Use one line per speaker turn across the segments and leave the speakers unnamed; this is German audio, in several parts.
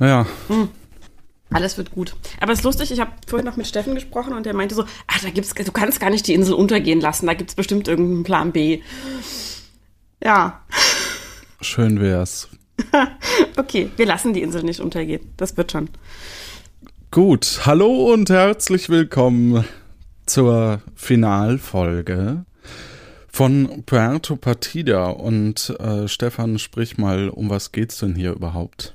Naja.
Hm. Alles wird gut. Aber es ist lustig, ich habe vorhin noch mit Steffen gesprochen und der meinte so, ach, da gibt's, du kannst gar nicht die Insel untergehen lassen, da gibt's bestimmt irgendeinen Plan B. Ja.
Schön wär's.
okay, wir lassen die Insel nicht untergehen. Das wird schon.
Gut, hallo und herzlich willkommen zur Finalfolge von Puerto Partida. Und äh, Stefan, sprich mal, um was geht's denn hier überhaupt?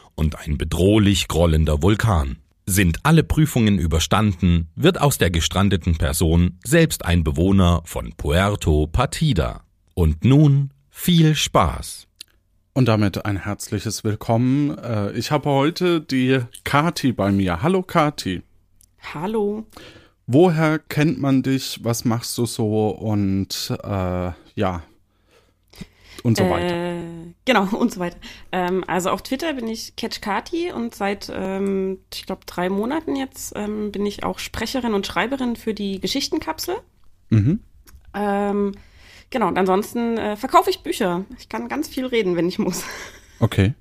und ein bedrohlich grollender Vulkan. Sind alle Prüfungen überstanden, wird aus der gestrandeten Person selbst ein Bewohner von Puerto Partida. Und nun viel Spaß.
Und damit ein herzliches Willkommen. Äh, ich habe heute die Kati bei mir. Hallo Kati.
Hallo.
Woher kennt man dich? Was machst du so? Und äh, ja, und so weiter. Äh,
genau, und so weiter. Ähm, also auf Twitter bin ich CatchKati und seit, ähm, ich glaube, drei Monaten jetzt ähm, bin ich auch Sprecherin und Schreiberin für die Geschichtenkapsel. Mhm. Ähm, genau, und ansonsten äh, verkaufe ich Bücher. Ich kann ganz viel reden, wenn ich muss.
Okay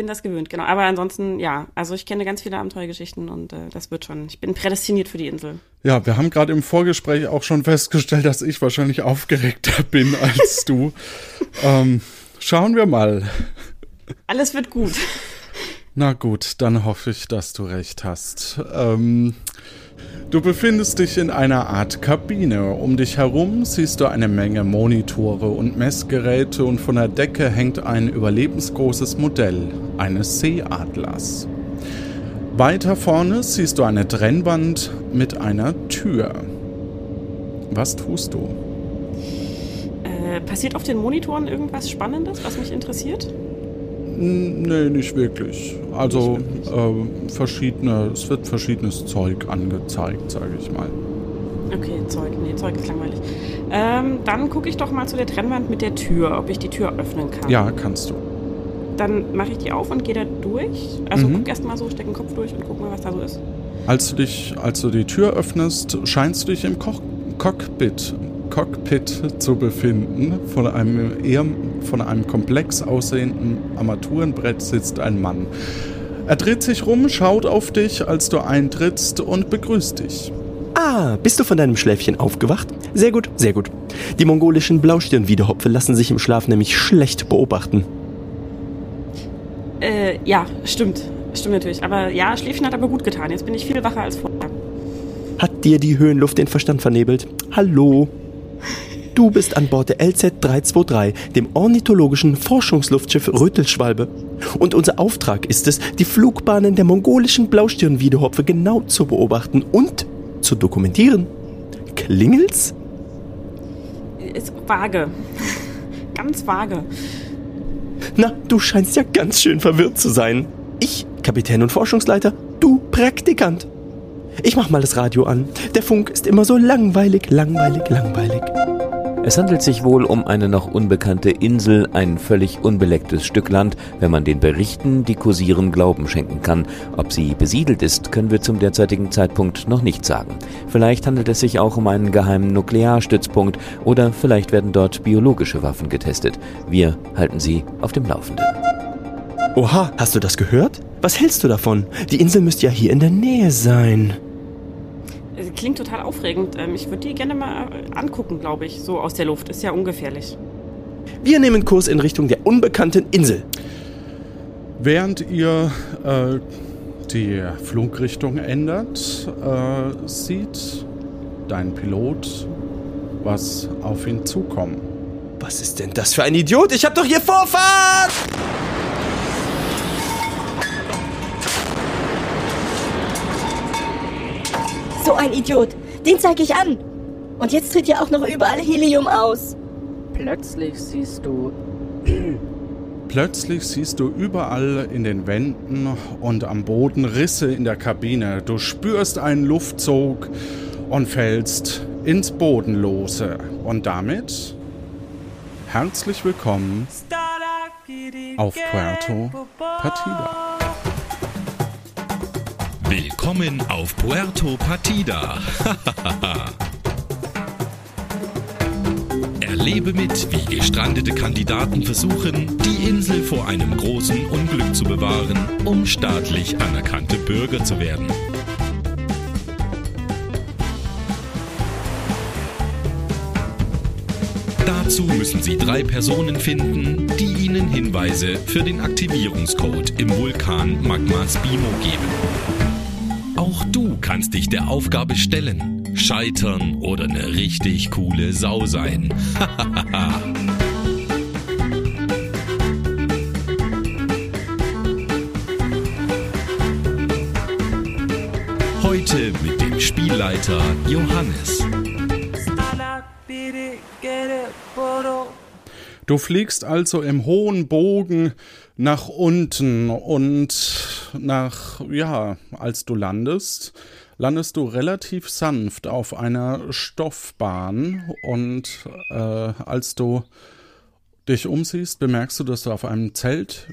bin das gewöhnt, genau. Aber ansonsten, ja, also ich kenne ganz viele Abenteuergeschichten und äh, das wird schon. Ich bin prädestiniert für die Insel.
Ja, wir haben gerade im Vorgespräch auch schon festgestellt, dass ich wahrscheinlich aufgeregter bin als du. Ähm, schauen wir mal.
Alles wird gut.
Na gut, dann hoffe ich, dass du recht hast. Ähm, Du befindest dich in einer Art Kabine. Um dich herum siehst du eine Menge Monitore und Messgeräte und von der Decke hängt ein überlebensgroßes Modell eines Seeadlers. Weiter vorne siehst du eine Trennwand mit einer Tür. Was tust du?
Äh, passiert auf den Monitoren irgendwas Spannendes, was mich interessiert?
Nee, nicht wirklich. Also nicht wirklich. Äh, verschiedene, es wird verschiedenes Zeug angezeigt, sage ich mal.
Okay, Zeug, nee, Zeug ist langweilig. Ähm, dann gucke ich doch mal zu der Trennwand mit der Tür, ob ich die Tür öffnen kann.
Ja, kannst du.
Dann mache ich die auf und gehe da durch. Also mhm. guck erst mal so, steck den Kopf durch und guck mal, was da so ist.
Als du dich, als du die Tür öffnest, scheinst du dich im Ko Cockpit Cockpit zu befinden. Von einem eher von einem komplex aussehenden Armaturenbrett sitzt ein Mann. Er dreht sich rum, schaut auf dich, als du eintrittst und begrüßt dich.
Ah, bist du von deinem Schläfchen aufgewacht? Sehr gut, sehr gut. Die mongolischen Blaustirnwiederhopfe lassen sich im Schlaf nämlich schlecht beobachten.
Äh, ja, stimmt. Stimmt natürlich. Aber ja, Schläfchen hat aber gut getan. Jetzt bin ich viel wacher als vorher.
Hat dir die Höhenluft den Verstand vernebelt? Hallo? Du bist an Bord der LZ 323, dem ornithologischen Forschungsluftschiff Rötelschwalbe. Und unser Auftrag ist es, die Flugbahnen der mongolischen Blaustirnwiedehopfe genau zu beobachten und zu dokumentieren. Klingelt's?
Ist vage. Ganz vage.
Na, du scheinst ja ganz schön verwirrt zu sein. Ich, Kapitän und Forschungsleiter, du Praktikant. Ich mach mal das Radio an. Der Funk ist immer so langweilig, langweilig, langweilig.
Es handelt sich wohl um eine noch unbekannte Insel, ein völlig unbelecktes Stück Land, wenn man den Berichten, die kursieren, Glauben schenken kann. Ob sie besiedelt ist, können wir zum derzeitigen Zeitpunkt noch nicht sagen. Vielleicht handelt es sich auch um einen geheimen Nuklearstützpunkt oder vielleicht werden dort biologische Waffen getestet. Wir halten Sie auf dem Laufenden.
Oha, hast du das gehört? Was hältst du davon? Die Insel müsste ja hier in der Nähe sein
klingt total aufregend. Ähm, ich würde die gerne mal äh, angucken, glaube ich, so aus der Luft. Ist ja ungefährlich.
Wir nehmen Kurs in Richtung der unbekannten Insel.
Während ihr äh, die Flugrichtung ändert, äh, sieht dein Pilot, was auf ihn zukommt.
Was ist denn das für ein Idiot? Ich hab doch hier Vorfahrt!
Ein Idiot. Den zeige ich an. Und jetzt tritt ja auch noch überall Helium aus.
Plötzlich siehst du
Plötzlich siehst du überall in den Wänden und am Boden Risse in der Kabine. Du spürst einen Luftzug und fällst ins Bodenlose. Und damit herzlich willkommen auf Puerto Partida.
Willkommen auf Puerto Partida. Erlebe mit, wie gestrandete Kandidaten versuchen, die Insel vor einem großen Unglück zu bewahren, um staatlich anerkannte Bürger zu werden. Dazu müssen Sie drei Personen finden, die Ihnen Hinweise für den Aktivierungscode im Vulkan Magma Spimo geben. Auch du kannst dich der Aufgabe stellen, scheitern oder eine richtig coole Sau sein. Heute mit dem Spielleiter Johannes.
Du fliegst also im hohen Bogen nach unten und nach, ja, als du landest, landest du relativ sanft auf einer Stoffbahn und äh, als du dich umsiehst, bemerkst du, dass du auf einem Zelt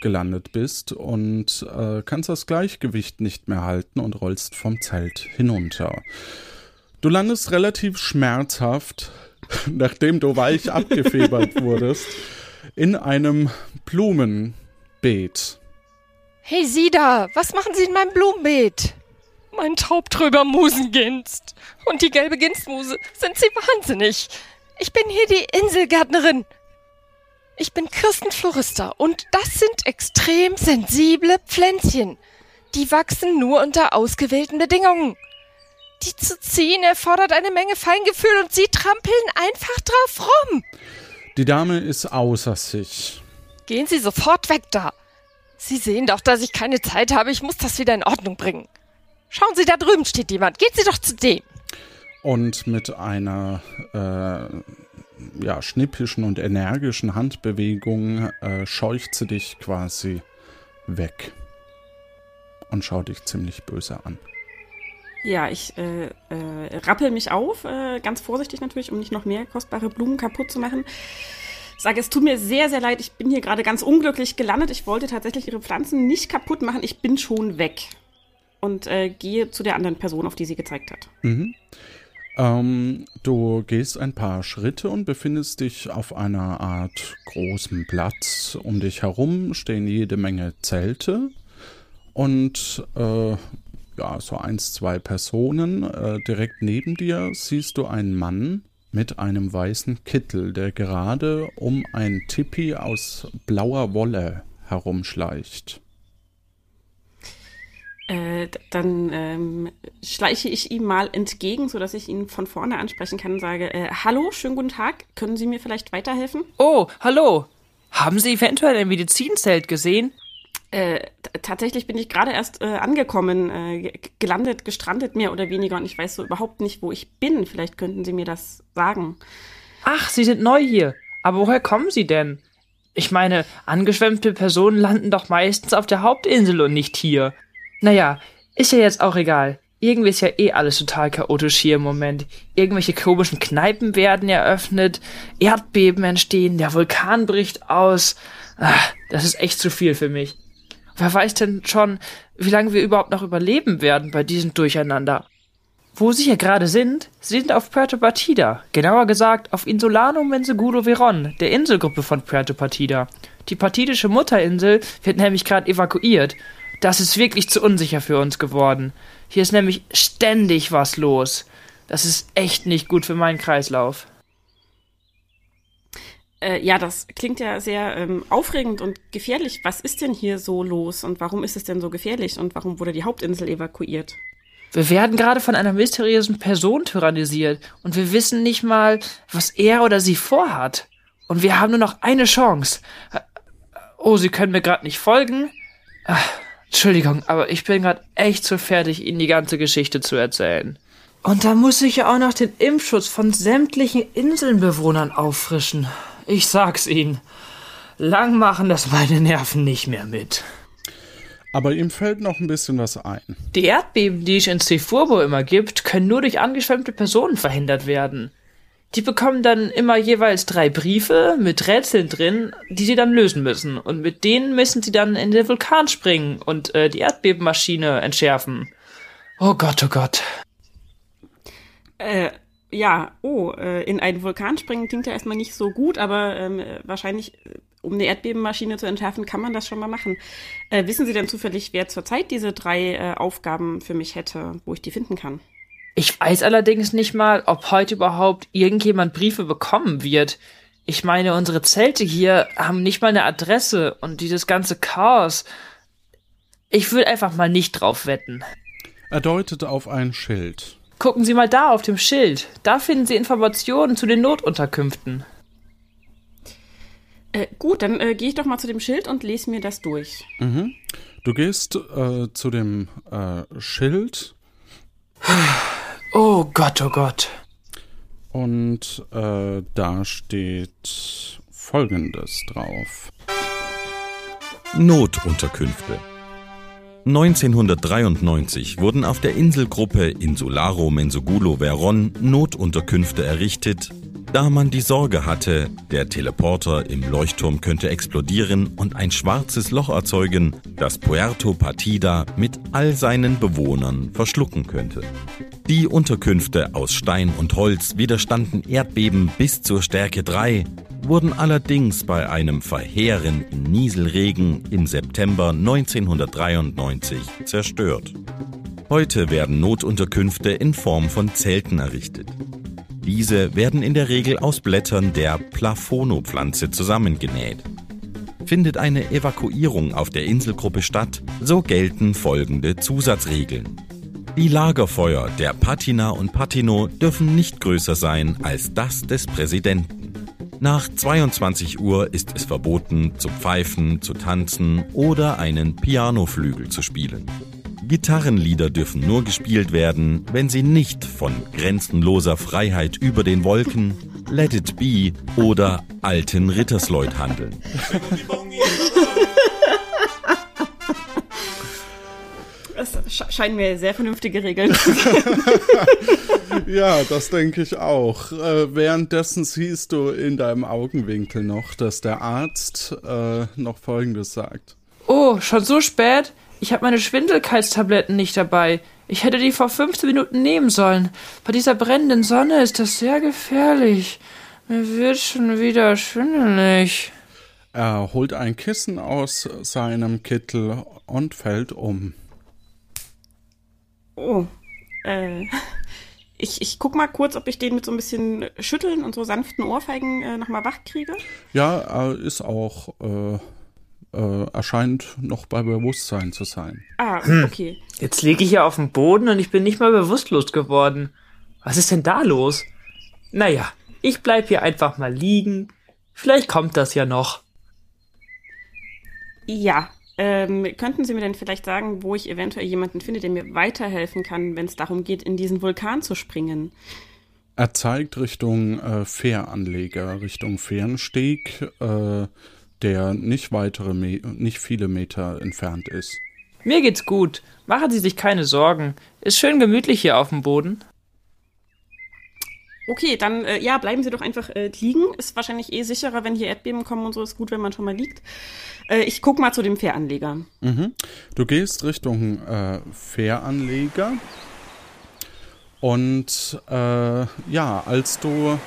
gelandet bist und äh, kannst das Gleichgewicht nicht mehr halten und rollst vom Zelt hinunter. Du landest relativ schmerzhaft nachdem du weich abgefebert wurdest, in einem Blumenbeet.
Hey Sie da, was machen Sie in meinem Blumenbeet? Mein Taubtröber Musenginst und die gelbe Ginstmuse, sind Sie wahnsinnig? Ich bin hier die Inselgärtnerin. Ich bin Kirstenflorista und das sind extrem sensible Pflänzchen. Die wachsen nur unter ausgewählten Bedingungen. Die zu ziehen erfordert eine Menge Feingefühl und sie trampeln einfach drauf rum.
Die Dame ist außer sich.
Gehen Sie sofort weg da. Sie sehen doch, dass ich keine Zeit habe. Ich muss das wieder in Ordnung bringen. Schauen Sie, da drüben steht jemand. Gehen Sie doch zu dem.
Und mit einer äh, ja, schnippischen und energischen Handbewegung äh, scheucht sie dich quasi weg und schaut dich ziemlich böse an.
Ja, ich äh, äh, rappel mich auf, äh, ganz vorsichtig natürlich, um nicht noch mehr kostbare Blumen kaputt zu machen. Sage, es tut mir sehr, sehr leid, ich bin hier gerade ganz unglücklich gelandet. Ich wollte tatsächlich ihre Pflanzen nicht kaputt machen, ich bin schon weg. Und äh, gehe zu der anderen Person, auf die sie gezeigt hat.
Mhm. Ähm, du gehst ein paar Schritte und befindest dich auf einer Art großen Platz. Um dich herum stehen jede Menge Zelte. Und äh, ja, so eins, zwei Personen. Äh, direkt neben dir siehst du einen Mann mit einem weißen Kittel, der gerade um ein Tipi aus blauer Wolle herumschleicht.
Äh, dann ähm, schleiche ich ihm mal entgegen, sodass ich ihn von vorne ansprechen kann und sage, äh, hallo, schönen guten Tag, können Sie mir vielleicht weiterhelfen?
Oh, hallo. Haben Sie eventuell ein Medizinzelt gesehen?
Äh, tatsächlich bin ich gerade erst äh, angekommen, äh, gelandet, gestrandet mehr oder weniger und ich weiß so überhaupt nicht, wo ich bin. Vielleicht könnten Sie mir das sagen.
Ach, Sie sind neu hier. Aber woher kommen Sie denn? Ich meine, angeschwemmte Personen landen doch meistens auf der Hauptinsel und nicht hier. Naja, ist ja jetzt auch egal. Irgendwie ist ja eh alles total chaotisch hier im Moment. Irgendwelche komischen Kneipen werden eröffnet, Erdbeben entstehen, der Vulkan bricht aus. Ach, das ist echt zu viel für mich. Wer weiß denn schon, wie lange wir überhaupt noch überleben werden bei diesem Durcheinander? Wo Sie hier gerade sind, Sie sind auf Puerto Partida, genauer gesagt auf Insulanum Menseguro Veron, der Inselgruppe von Puerto Partida. Die partidische Mutterinsel wird nämlich gerade evakuiert. Das ist wirklich zu unsicher für uns geworden. Hier ist nämlich ständig was los. Das ist echt nicht gut für meinen Kreislauf.
Äh, ja, das klingt ja sehr ähm, aufregend und gefährlich. Was ist denn hier so los und warum ist es denn so gefährlich und warum wurde die Hauptinsel evakuiert?
Wir werden gerade von einer mysteriösen Person tyrannisiert und wir wissen nicht mal, was er oder sie vorhat. Und wir haben nur noch eine Chance. Oh, Sie können mir gerade nicht folgen? Ach, Entschuldigung, aber ich bin gerade echt zu fertig, Ihnen die ganze Geschichte zu erzählen. Und da muss ich ja auch noch den Impfschutz von sämtlichen Inselbewohnern auffrischen. Ich sag's Ihnen. lang machen das meine Nerven nicht mehr mit.
Aber ihm fällt noch ein bisschen was ein.
Die Erdbeben, die es in Cefurbo immer gibt, können nur durch angeschwemmte Personen verhindert werden. Die bekommen dann immer jeweils drei Briefe mit Rätseln drin, die sie dann lösen müssen. Und mit denen müssen sie dann in den Vulkan springen und äh, die Erdbebenmaschine entschärfen. Oh Gott, oh Gott.
Äh, ja, oh, äh, in einen Vulkan springen klingt ja erstmal nicht so gut, aber ähm, wahrscheinlich, äh, um eine Erdbebenmaschine zu entschärfen, kann man das schon mal machen. Äh, wissen Sie denn zufällig, wer zurzeit diese drei äh, Aufgaben für mich hätte, wo ich die finden kann?
Ich weiß allerdings nicht mal, ob heute überhaupt irgendjemand Briefe bekommen wird. Ich meine, unsere Zelte hier haben nicht mal eine Adresse und dieses ganze Chaos. Ich will einfach mal nicht drauf wetten.
Er deutet auf ein Schild.
Gucken Sie mal da auf dem Schild. Da finden Sie Informationen zu den Notunterkünften.
Äh, gut, dann äh, gehe ich doch mal zu dem Schild und lese mir das durch.
Mhm. Du gehst äh, zu dem äh, Schild.
Oh Gott, oh Gott.
Und äh, da steht Folgendes drauf.
Notunterkünfte. 1993 wurden auf der Inselgruppe Insularo Mensogulo Veron Notunterkünfte errichtet, da man die Sorge hatte, der Teleporter im Leuchtturm könnte explodieren und ein schwarzes Loch erzeugen, das Puerto Partida mit all seinen Bewohnern verschlucken könnte. Die Unterkünfte aus Stein und Holz widerstanden Erdbeben bis zur Stärke 3, wurden allerdings bei einem verheerenden Nieselregen im September 1993 zerstört. Heute werden Notunterkünfte in Form von Zelten errichtet. Diese werden in der Regel aus Blättern der Plafono-Pflanze zusammengenäht. Findet eine Evakuierung auf der Inselgruppe statt, so gelten folgende Zusatzregeln. Die Lagerfeuer der Patina und Patino dürfen nicht größer sein als das des Präsidenten. Nach 22 Uhr ist es verboten, zu pfeifen, zu tanzen oder einen Pianoflügel zu spielen. Gitarrenlieder dürfen nur gespielt werden, wenn sie nicht von grenzenloser Freiheit über den Wolken, Let It Be oder alten Rittersleut handeln.
Das scheinen mir sehr vernünftige Regeln zu
sein. ja, das denke ich auch. Äh, währenddessen siehst du in deinem Augenwinkel noch, dass der Arzt äh, noch Folgendes sagt.
Oh, schon so spät? Ich habe meine Schwindelkeitstabletten nicht dabei. Ich hätte die vor 15 Minuten nehmen sollen. Bei dieser brennenden Sonne ist das sehr gefährlich. Mir wird schon wieder schwindelig.
Er holt ein Kissen aus seinem Kittel und fällt um.
Oh, äh, ich, ich guck mal kurz, ob ich den mit so ein bisschen Schütteln und so sanften Ohrfeigen äh, nochmal wach kriege.
Ja, er ist auch, äh, äh, erscheint noch bei Bewusstsein zu sein.
Ah, hm. okay.
Jetzt liege ich hier auf dem Boden und ich bin nicht mal bewusstlos geworden. Was ist denn da los? Naja, ich bleib hier einfach mal liegen. Vielleicht kommt das ja noch.
Ja, ähm, könnten Sie mir denn vielleicht sagen, wo ich eventuell jemanden finde, der mir weiterhelfen kann, wenn es darum geht, in diesen Vulkan zu springen?
Er zeigt Richtung äh, Fähranleger, Richtung Fährensteg, äh, der nicht weitere, Me nicht viele Meter entfernt ist.
Mir geht's gut. Machen Sie sich keine Sorgen. Ist schön gemütlich hier auf dem Boden.
Okay, dann äh, ja, bleiben Sie doch einfach äh, liegen. Ist wahrscheinlich eh sicherer, wenn hier Erdbeben kommen und so. Ist gut, wenn man schon mal liegt. Äh, ich guck mal zu dem Fähranleger.
Mhm. Du gehst Richtung äh, Fähranleger. Und äh, ja, als du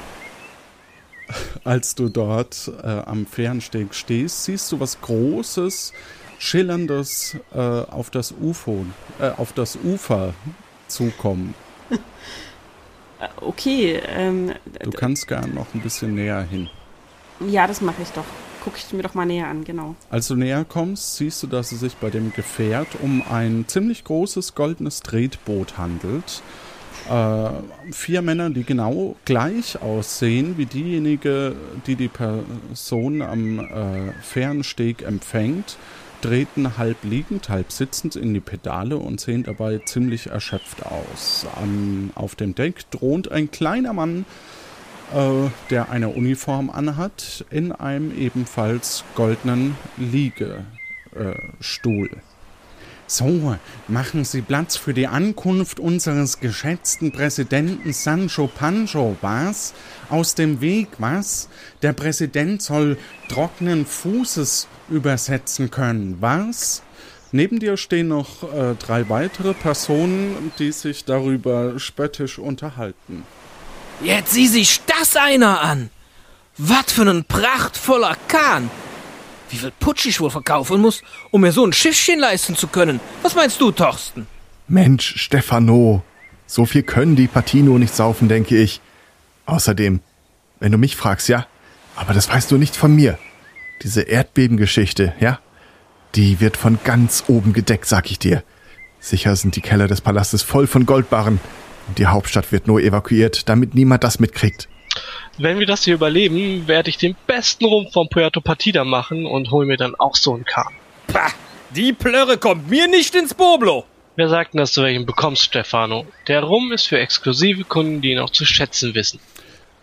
als du dort äh, am Fährensteg stehst, siehst du was Großes, Schillerndes auf das UFO, äh, auf das Ufer zukommen.
Äh, okay. Ähm,
du kannst gern noch ein bisschen näher hin.
Ja, das mache ich doch. Guck ich mir doch mal näher an, genau.
Als du näher kommst, siehst du, dass es sich bei dem Gefährt um ein ziemlich großes goldenes Tretboot handelt. Äh, vier Männer, die genau gleich aussehen wie diejenige, die die Person am äh, Fährensteg empfängt treten halb liegend, halb sitzend in die Pedale und sehen dabei ziemlich erschöpft aus. Am, auf dem Deck thront ein kleiner Mann
äh, der eine Uniform anhat, in einem ebenfalls goldenen Liegestuhl. Äh, so, machen Sie Platz für die Ankunft unseres geschätzten Präsidenten Sancho Pancho, was? Aus dem Weg, was? Der Präsident soll trockenen Fußes übersetzen können, was? Neben dir stehen noch äh, drei weitere Personen, die sich darüber spöttisch unterhalten.
Jetzt sieh sich das einer an! Was für ein prachtvoller Kahn! Wie viel Putsch ich wohl verkaufen muss, um mir so ein Schiffchen leisten zu können? Was meinst du, Thorsten?
Mensch, Stefano, so viel können die Patino nicht saufen, denke ich. Außerdem, wenn du mich fragst, ja, aber das weißt du nicht von mir. Diese Erdbebengeschichte, ja, die wird von ganz oben gedeckt, sag ich dir. Sicher sind die Keller des Palastes voll von Goldbarren und die Hauptstadt wird nur evakuiert, damit niemand das mitkriegt.
Wenn wir das hier überleben, werde ich den besten Rum von Puerto Partida machen und hol mir dann auch so einen Kahn.
Pah, die Plörre kommt mir nicht ins Boblo.
Wer sagt denn, dass du welchen bekommst, Stefano? Der Rum ist für exklusive Kunden, die ihn auch zu schätzen wissen.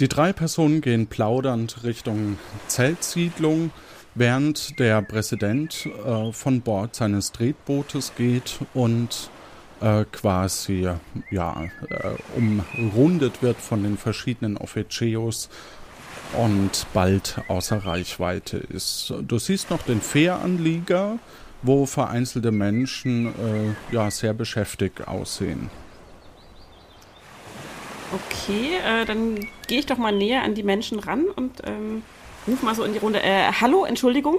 Die drei Personen gehen plaudernd Richtung Zeltsiedlung, während der Präsident äh, von Bord seines Tretbootes geht und äh, quasi ja, äh, umrundet wird von den verschiedenen Officieos und bald außer Reichweite ist. Du siehst noch den Fähranlieger, wo vereinzelte Menschen äh, ja sehr beschäftigt aussehen.
Okay, äh, dann gehe ich doch mal näher an die Menschen ran und ähm, ruf mal so in die Runde. Äh, hallo, Entschuldigung.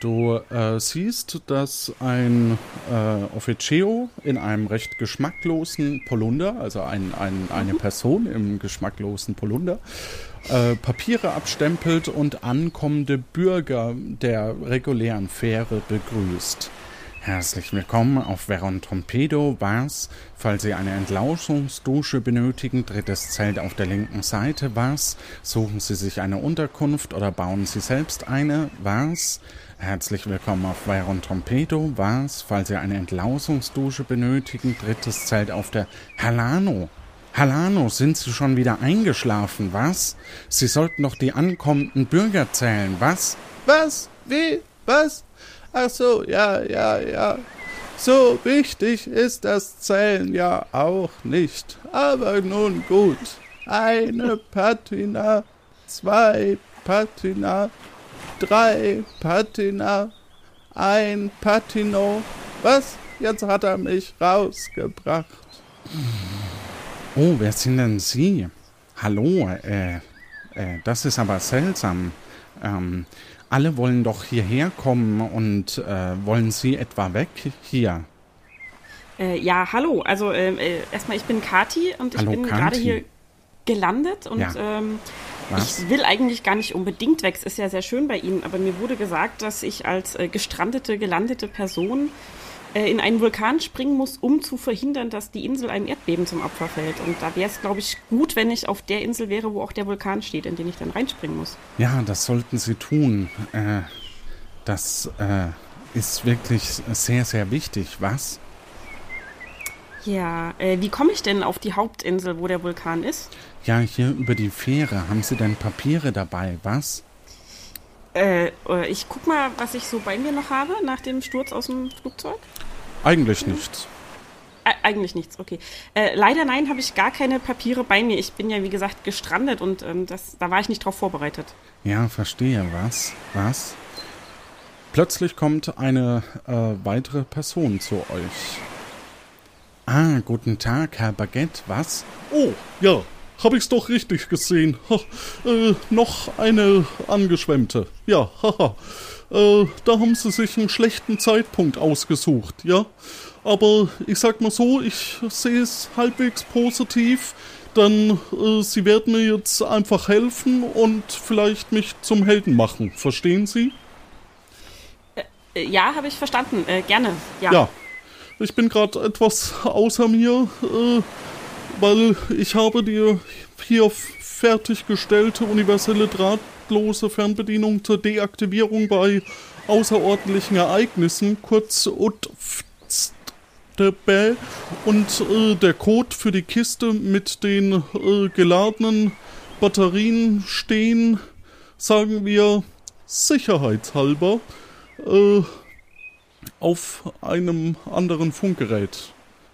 Du äh, siehst, dass ein äh, Officio in einem recht geschmacklosen Polunder, also ein, ein, eine mhm. Person im geschmacklosen Polunder, äh, Papiere abstempelt und ankommende Bürger der regulären Fähre begrüßt. Herzlich willkommen auf Veron Torpedo, was? Falls Sie eine Entlauschungsdusche benötigen, drittes Zelt auf der linken Seite, was? Suchen Sie sich eine Unterkunft oder bauen Sie selbst eine, was? Herzlich willkommen auf Veyron Trompedo. Was, falls Sie eine Entlausungsdusche benötigen, drittes Zelt auf der Halano. Halano, sind Sie schon wieder eingeschlafen, was? Sie sollten doch die ankommenden Bürger zählen, was?
Was? Wie? Was? Ach so, ja, ja, ja. So wichtig ist das Zählen ja auch nicht. Aber nun gut. Eine Patina, zwei Patina, drei Patina, ein Patino. Was? Jetzt hat er mich rausgebracht.
Oh, wer sind denn Sie? Hallo, äh, äh, das ist aber seltsam. Ähm, alle wollen doch hierher kommen und äh, wollen Sie etwa weg hier?
Äh, ja, hallo. Also ähm, äh, erstmal, ich bin Kati und ich hallo, bin gerade hier gelandet und ja. ähm? Ich will eigentlich gar nicht unbedingt weg. Es ist ja sehr schön bei Ihnen, aber mir wurde gesagt, dass ich als äh, gestrandete, gelandete Person äh, in einen Vulkan springen muss, um zu verhindern, dass die Insel einem Erdbeben zum Opfer fällt. Und da wäre es, glaube ich, gut, wenn ich auf der Insel wäre, wo auch der Vulkan steht, in den ich dann reinspringen muss.
Ja, das sollten Sie tun. Äh, das äh, ist wirklich sehr, sehr wichtig. Was?
Ja, äh, wie komme ich denn auf die Hauptinsel, wo der Vulkan ist?
Ja, hier über die Fähre. Haben Sie denn Papiere dabei, was?
Äh, äh, ich guck mal, was ich so bei mir noch habe nach dem Sturz aus dem Flugzeug.
Eigentlich hm. nichts.
Äh, eigentlich nichts, okay. Äh, leider nein, habe ich gar keine Papiere bei mir. Ich bin ja, wie gesagt, gestrandet und ähm, das, da war ich nicht drauf vorbereitet.
Ja, verstehe. Was? Was? Plötzlich kommt eine äh, weitere Person zu euch. Ah, guten Tag, Herr Baguette, was?
Oh, ja, hab ich's doch richtig gesehen. Ha, äh, noch eine angeschwemmte. Ja, haha. Äh, da haben sie sich einen schlechten Zeitpunkt ausgesucht, ja. Aber ich sag mal so, ich sehe es halbwegs positiv. Dann, äh, sie werden mir jetzt einfach helfen und vielleicht mich zum Helden machen. Verstehen Sie?
Äh, äh ja, habe ich verstanden. Äh, gerne, ja.
Ja, ich bin gerade etwas außer mir, äh, weil ich habe die hier fertiggestellte universelle drahtlose Fernbedienung zur Deaktivierung bei außerordentlichen Ereignissen, kurz und äh, der Code für die Kiste mit den äh, geladenen Batterien stehen, sagen wir sicherheitshalber, äh, auf einem anderen Funkgerät,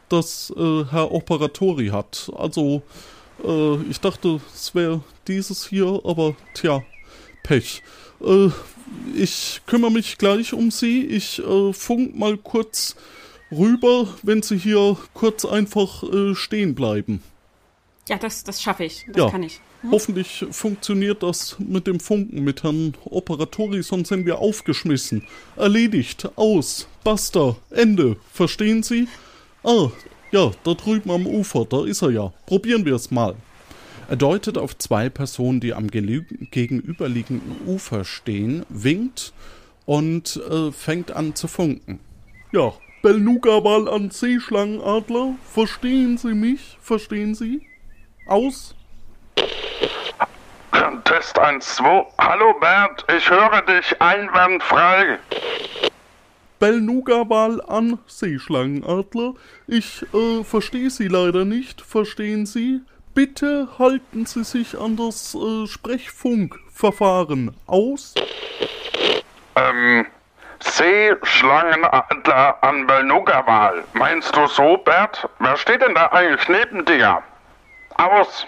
das äh, Herr Operatori hat. Also, äh, ich dachte, es wäre dieses hier, aber tja, Pech. Äh, ich kümmere mich gleich um Sie. Ich äh, funk mal kurz rüber, wenn Sie hier kurz einfach äh, stehen bleiben.
Ja, das, das schaffe ich. Das
ja.
kann ich. Hm?
Hoffentlich funktioniert das mit dem Funken mit Herrn Operatori, sonst sind wir aufgeschmissen. Erledigt, aus, basta, Ende. Verstehen Sie? Ah, ja, da drüben am Ufer, da ist er ja. Probieren wir es mal. Er deutet auf zwei Personen, die am gegenüberliegenden Ufer stehen, winkt und äh, fängt an zu funken. Ja, Belnuga-Wal an Seeschlangenadler. Verstehen Sie mich? Verstehen Sie? Aus?
Test 1, 2. Hallo Bert, ich höre dich einwandfrei.
Belnuga-Wal an Seeschlangenadler. Ich äh, verstehe Sie leider nicht. Verstehen Sie? Bitte halten Sie sich an das äh, Sprechfunkverfahren aus.
Ähm, Seeschlangenadler an Belnuga-Wal. Meinst du so, Bert? Wer steht denn da eigentlich neben dir? Aus.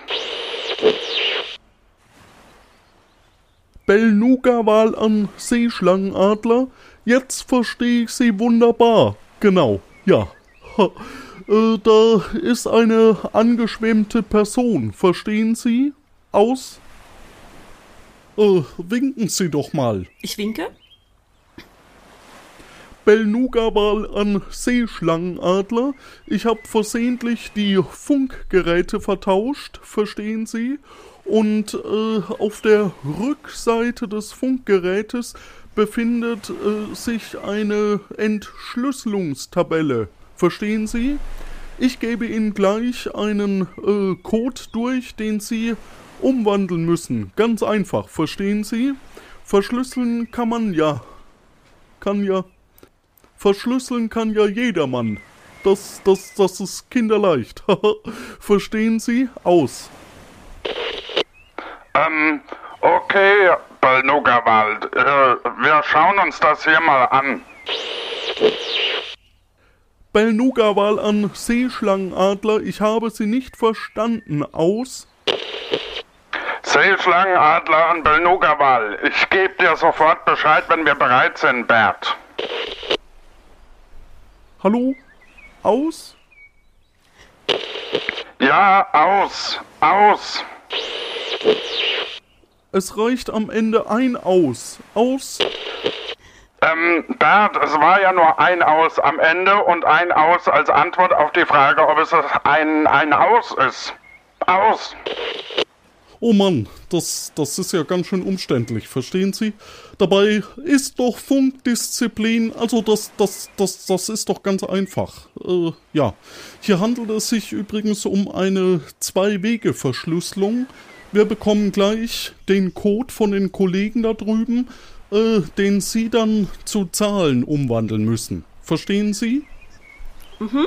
Belnuga-Wal an Seeschlangenadler. Jetzt verstehe ich Sie wunderbar. Genau, ja. Ha. Äh, da ist eine angeschwemmte Person. Verstehen Sie? Aus. Äh, winken Sie doch mal.
Ich winke.
Belnuga-Wal an Seeschlangenadler. Ich habe versehentlich die Funkgeräte vertauscht, verstehen Sie? Und äh, auf der Rückseite des Funkgerätes befindet äh, sich eine Entschlüsselungstabelle. Verstehen Sie? Ich gebe Ihnen gleich einen äh, Code durch, den Sie umwandeln müssen. Ganz einfach, verstehen Sie? Verschlüsseln kann man ja. Kann ja. Verschlüsseln kann ja jedermann. Das, das, das ist kinderleicht. verstehen Sie? Aus.
Ähm, okay, Balnugawald. Äh, wir schauen uns das hier mal an.
Belnuga-Wal an Seeschlangenadler. Ich habe Sie nicht verstanden. Aus.
Seeschlangenadler an Belnuga-Wal. Ich gebe dir sofort Bescheid, wenn wir bereit sind, Bert.
Hallo? Aus?
Ja, aus. Aus.
Es reicht am Ende ein Aus. Aus.
Ähm, Bert, es war ja nur ein Aus am Ende und ein Aus als Antwort auf die Frage, ob es ein, ein Aus ist. Aus.
Oh Mann, das, das ist ja ganz schön umständlich, verstehen Sie? Dabei ist doch Funkdisziplin, also das, das, das, das ist doch ganz einfach. Äh, ja, hier handelt es sich übrigens um eine Zwei-Wege-Verschlüsselung. Wir bekommen gleich den Code von den Kollegen da drüben äh, den Sie dann zu Zahlen umwandeln müssen. Verstehen Sie?
Mhm.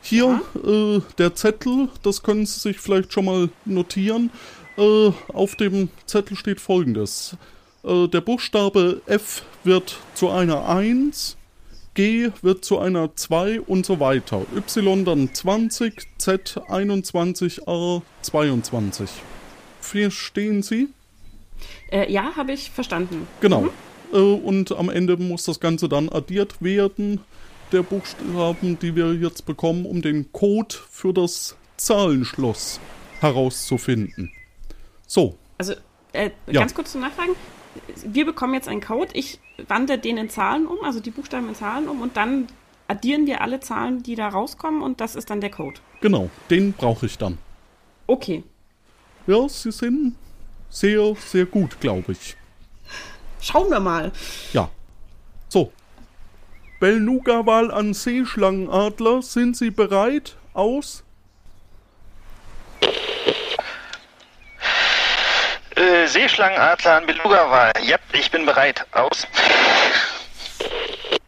Hier ja. äh, der Zettel, das können Sie sich vielleicht schon mal notieren. Äh, auf dem Zettel steht folgendes. Äh, der Buchstabe F wird zu einer 1, G wird zu einer 2 und so weiter. Y dann 20, Z 21, A 22. Verstehen Sie?
Äh, ja, habe ich verstanden.
Genau. Mhm. Äh, und am Ende muss das Ganze dann addiert werden, der Buchstaben, die wir jetzt bekommen, um den Code für das Zahlenschloss herauszufinden. So.
Also, äh, ja. ganz kurz zum Nachfragen. Wir bekommen jetzt einen Code, ich wandle den in Zahlen um, also die Buchstaben in Zahlen um und dann addieren wir alle Zahlen, die da rauskommen und das ist dann der Code.
Genau, den brauche ich dann.
Okay.
Ja, Sie sind sehr, sehr gut, glaube ich.
Schauen wir mal.
Ja. So. Belnuga-Wal an Seeschlangenadler, sind Sie bereit? Aus?
Äh, Seeschlangenadler an Beluga-Wal. Ja, ich bin bereit. Aus.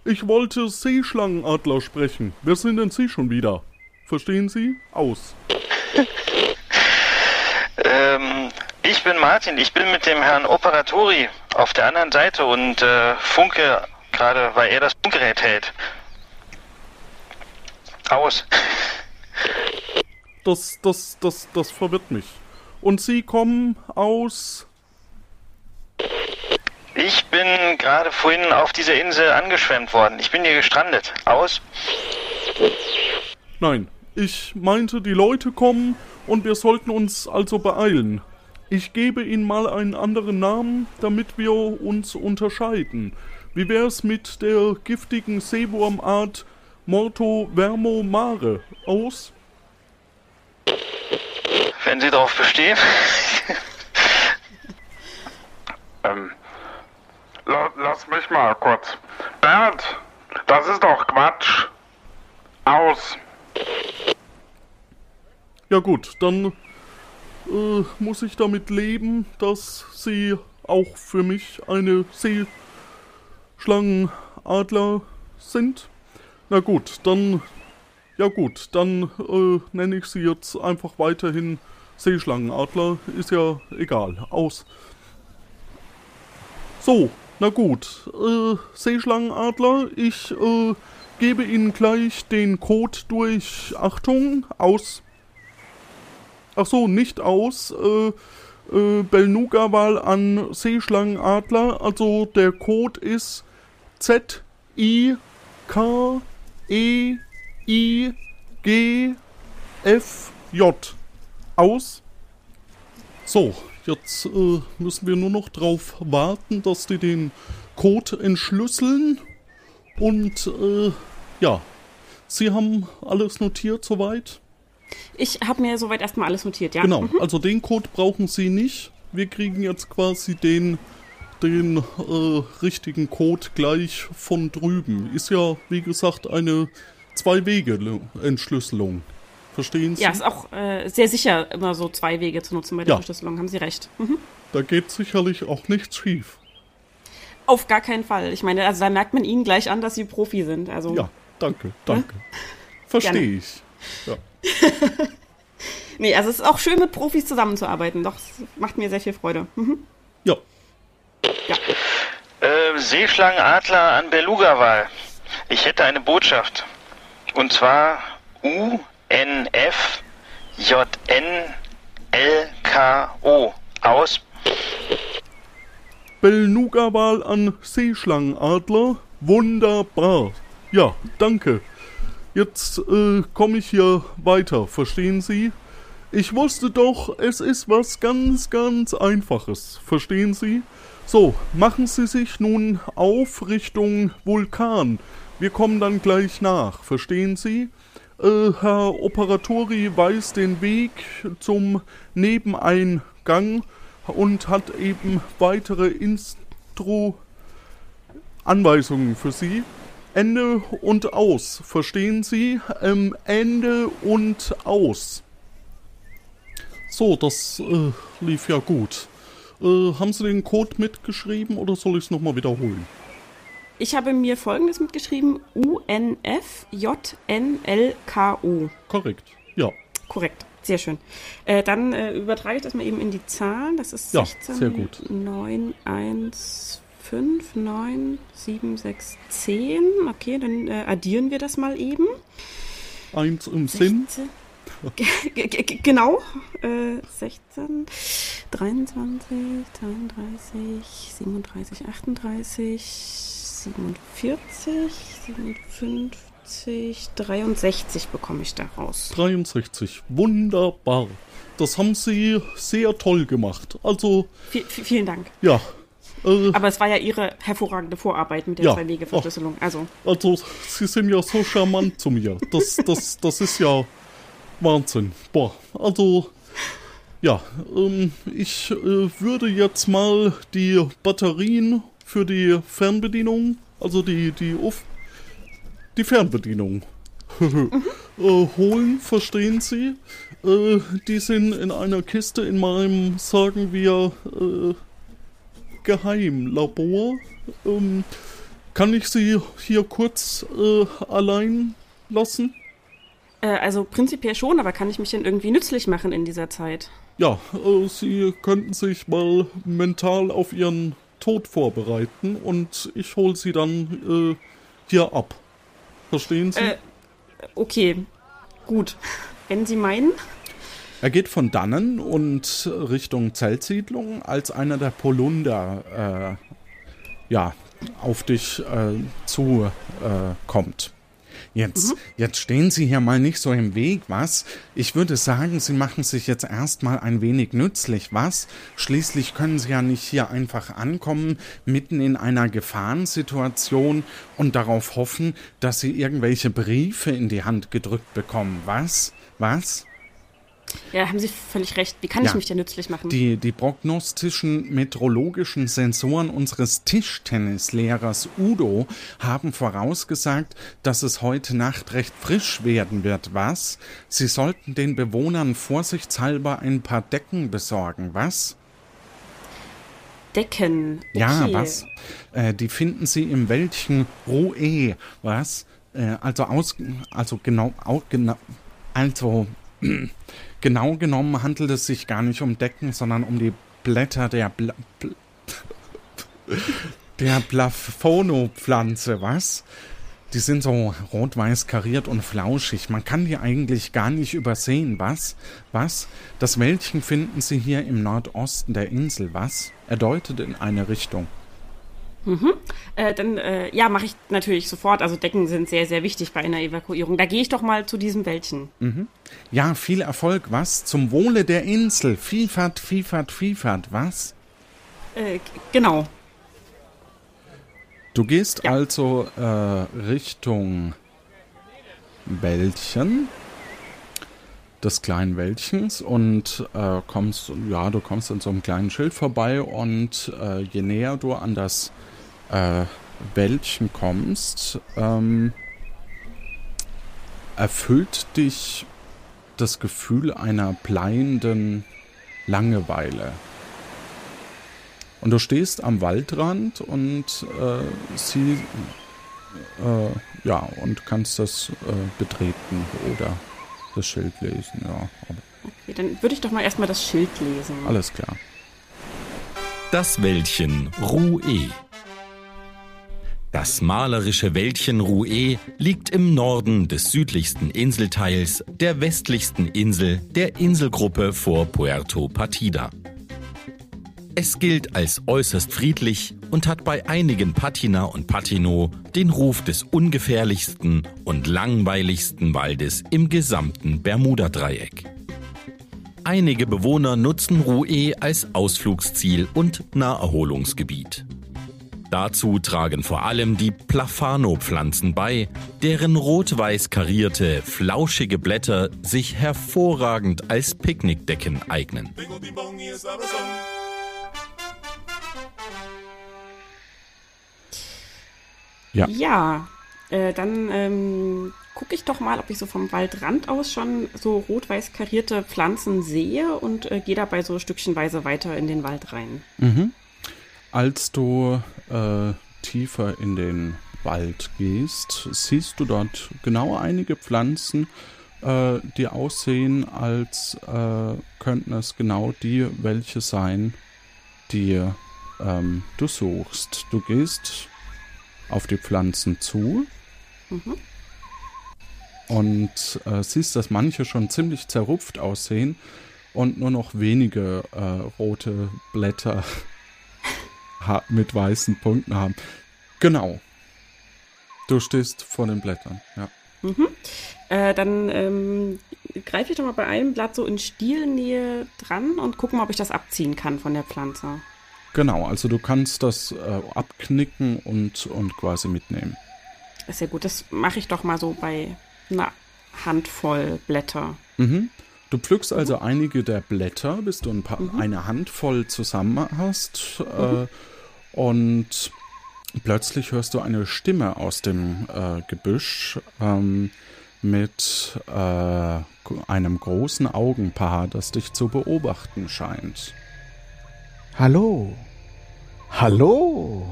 Ich wollte Seeschlangenadler sprechen. Wer sind denn Sie schon wieder? Verstehen Sie? Aus.
ähm, ich bin Martin. Ich bin mit dem Herrn Operatori auf der anderen Seite und äh, funke gerade, weil er das Funkgerät hält. Aus.
Das, das, das, das verwirrt mich. Und Sie kommen aus.
Ich bin gerade vorhin auf dieser Insel angeschwemmt worden. Ich bin hier gestrandet. Aus.
Nein, ich meinte, die Leute kommen und wir sollten uns also beeilen. Ich gebe Ihnen mal einen anderen Namen, damit wir uns unterscheiden. Wie wär's mit der giftigen Seewurmart Morto Vermo Mare aus?
Wenn Sie darauf bestehen.
ähm, la lass mich mal kurz. Bert, das ist doch Quatsch. Aus.
Ja gut, dann äh, muss ich damit leben, dass Sie auch für mich eine Seeschlangenadler sind. Na gut, dann ja gut, dann äh, nenne ich sie jetzt einfach weiterhin Seeschlangenadler. Ist ja egal. Aus. So, na gut. Äh, Seeschlangenadler, ich äh, gebe Ihnen gleich den Code durch. Achtung, aus. Ach so, nicht aus. Äh, äh, Belnuga-Wahl an Seeschlangenadler. Also der Code ist Z I K E I G F J. Aus. So, jetzt äh, müssen wir nur noch drauf warten, dass die den Code entschlüsseln. Und äh, ja, Sie haben alles notiert soweit?
Ich habe mir soweit erstmal alles notiert, ja.
Genau,
Mhm.
also den Code brauchen Sie nicht. Wir kriegen jetzt quasi den, den äh, richtigen Code gleich von drüben. Ist ja, wie gesagt, eine Zwei-Wege-Entschlüsselung. Verstehen Sie?
Ja, ist auch äh, sehr sicher, immer so zwei Wege zu nutzen bei der
Ja.
Verschlüsselung, haben Sie recht. Mhm.
Da geht sicherlich auch nichts schief.
Auf gar keinen Fall. Ich meine, also da merkt man Ihnen gleich an, dass Sie Profi sind. Also,
Ja, danke, danke. Verstehe
Gerne.
ich. Ja.
Nee, also es ist auch schön, mit Profis zusammenzuarbeiten. Doch, es macht mir sehr viel Freude. Mhm.
Ja.
Äh, Seeschlangenadler an Beluga-Wahl. Ich hätte eine Botschaft. Und zwar UNF JNLKO. Aus.
Belnuga-Wahl an Seeschlangenadler. Wunderbar. Ja, danke. Jetzt äh, komme ich hier weiter, verstehen Sie? Ich wusste doch, es ist was ganz, ganz Einfaches, verstehen Sie? So, machen Sie sich nun auf Richtung Vulkan. Wir kommen dann gleich nach, verstehen Sie? Äh, Herr Operatori weiß den Weg zum Nebeneingang und hat eben weitere Instru Anweisungen für Sie. Ende und aus, verstehen Sie? Ähm, Ende und aus. So, das äh, lief ja gut. Äh, haben Sie den Code mitgeschrieben oder soll ich es nochmal wiederholen?
Ich habe mir folgendes mitgeschrieben: UNFJNLKO.
Korrekt, ja.
Korrekt, sehr schön. Äh, dann äh, übertrage ich das mal eben in die Zahlen. Das ist
Ja,
16,
sehr gut.
9, 1, 5, 9, 7, 6, 10. Okay, dann äh, addieren wir das mal eben.
Eins im
g- g- genau. Äh, 16, 23, 33, 37, 38, 47, 57, 63 bekomme ich daraus.
63. Wunderbar. Das haben Sie sehr toll gemacht. Also,
vi- vielen Dank.
ja. Äh,
Aber es war ja Ihre hervorragende Vorarbeit mit der
Ja.
Zwei-Wege-Verschlüsselung. Also,
Also, Sie sind ja so charmant zu mir. Das, das, das ist ja Wahnsinn. Boah, also, ja, ähm, ich äh, würde jetzt mal die Batterien für die Fernbedienung, also die, die, Uff, die Fernbedienung äh, holen, verstehen Sie? Äh, die sind in einer Kiste in meinem, sagen wir, äh, Geheimlabor. Ähm, kann ich Sie hier kurz äh, allein lassen?
äh, also prinzipiell schon, aber kann ich mich denn irgendwie nützlich machen in dieser Zeit?
ja, äh, Sie könnten sich mal mental auf Ihren Tod vorbereiten und ich hole Sie dann äh, hier ab. Verstehen Sie?
Äh, okay, gut. Wenn Sie meinen.
Er geht von dannen und Richtung Zeltsiedlung, als einer der Polunder äh, ja, auf dich äh, zu äh, kommt. Jetzt, mhm. jetzt stehen Sie hier mal nicht so im Weg, was? Ich würde sagen, Sie machen sich jetzt erstmal ein wenig nützlich, was? Schließlich können Sie ja nicht hier einfach ankommen, mitten in einer Gefahrensituation und darauf hoffen, dass Sie irgendwelche Briefe in die Hand gedrückt bekommen, was? Was?
Ja, haben Sie völlig recht. Wie kann ja, ich mich denn nützlich machen?
Die, die prognostischen meteorologischen Sensoren unseres Tischtennislehrers Udo haben vorausgesagt, dass es heute Nacht recht frisch werden wird. Was? Sie sollten den Bewohnern vorsichtshalber ein paar Decken besorgen. Was?
Decken.
Okay. Ja, was? Äh, die finden Sie im Wäldchen Roe. Was? Äh, also aus, also genau, au, genau, also Genau genommen handelt es sich gar nicht um Decken, sondern um die Blätter der Bla Bl der Plafono-Pflanze, was? Die sind so rot-weiß kariert und flauschig. Man kann die eigentlich gar nicht übersehen, was? Was? Das Wäldchen finden Sie hier im Nordosten der Insel, was? Er deutet in eine Richtung.
Mhm. Äh, dann, äh, ja, mache ich natürlich sofort. Also Decken sind sehr, sehr wichtig bei einer Evakuierung. Da gehe ich doch mal zu diesem Wäldchen.
Mhm. Ja, viel Erfolg, was? Zum Wohle der Insel. Vielfalt, Vielfalt, Vielfalt, was?
Äh, genau.
Du gehst ja. also äh, Richtung Wäldchen des kleinen Wäldchens und äh, kommst, ja, du kommst an so einem kleinen Schild vorbei und äh, je näher du an das äh, Wäldchen kommst, ähm, erfüllt dich das Gefühl einer bleienden Langeweile. Und du stehst am Waldrand und äh, sie äh, ja und kannst das äh, betreten oder das Schild lesen, ja.
okay, dann würde ich doch mal erstmal das Schild lesen.
Alles klar.
Das Wäldchen Ruhe das malerische Wäldchen Rouet liegt im Norden des südlichsten Inselteils der westlichsten Insel der Inselgruppe vor Puerto Partida. Es gilt als äußerst friedlich und hat bei einigen Patina und Patino den Ruf des ungefährlichsten und langweiligsten Waldes im gesamten Bermuda-Dreieck. Einige Bewohner nutzen Rouet als Ausflugsziel und Naherholungsgebiet. Dazu tragen vor allem die Plafano-Pflanzen bei, deren rot-weiß karierte, flauschige Blätter sich hervorragend als Picknickdecken eignen.
Ja, ja äh, dann ähm, gucke ich doch mal, ob ich so vom Waldrand aus schon so rot-weiß karierte Pflanzen sehe und äh, gehe dabei so stückchenweise weiter in den Wald rein.
Mhm. Als du äh, tiefer in den Wald gehst, siehst du dort genau einige Pflanzen, äh, die aussehen, als äh, könnten es genau die welche sein, die ähm, du suchst. Du gehst auf die Pflanzen zu mhm. und äh, siehst, dass manche schon ziemlich zerrupft aussehen und nur noch wenige äh, rote Blätter mit weißen Punkten haben. Genau. Du stehst vor den Blättern, ja.
Mhm. Äh, dann ähm, greife ich doch mal bei einem Blatt so in Stielnähe dran und gucke mal, ob ich das abziehen kann von der Pflanze.
Genau, also du kannst das äh, abknicken und, und quasi mitnehmen.
Ist ja gut, das mache ich doch mal so bei einer Handvoll Blätter.
Mhm. Du pflückst also mhm. einige der Blätter, bis du ein paar, mhm. eine Handvoll zusammen hast. Äh, mhm. Und plötzlich hörst du eine Stimme aus dem äh, Gebüsch ähm, mit äh, einem großen Augenpaar, das dich zu beobachten scheint.
Hallo. Hallo.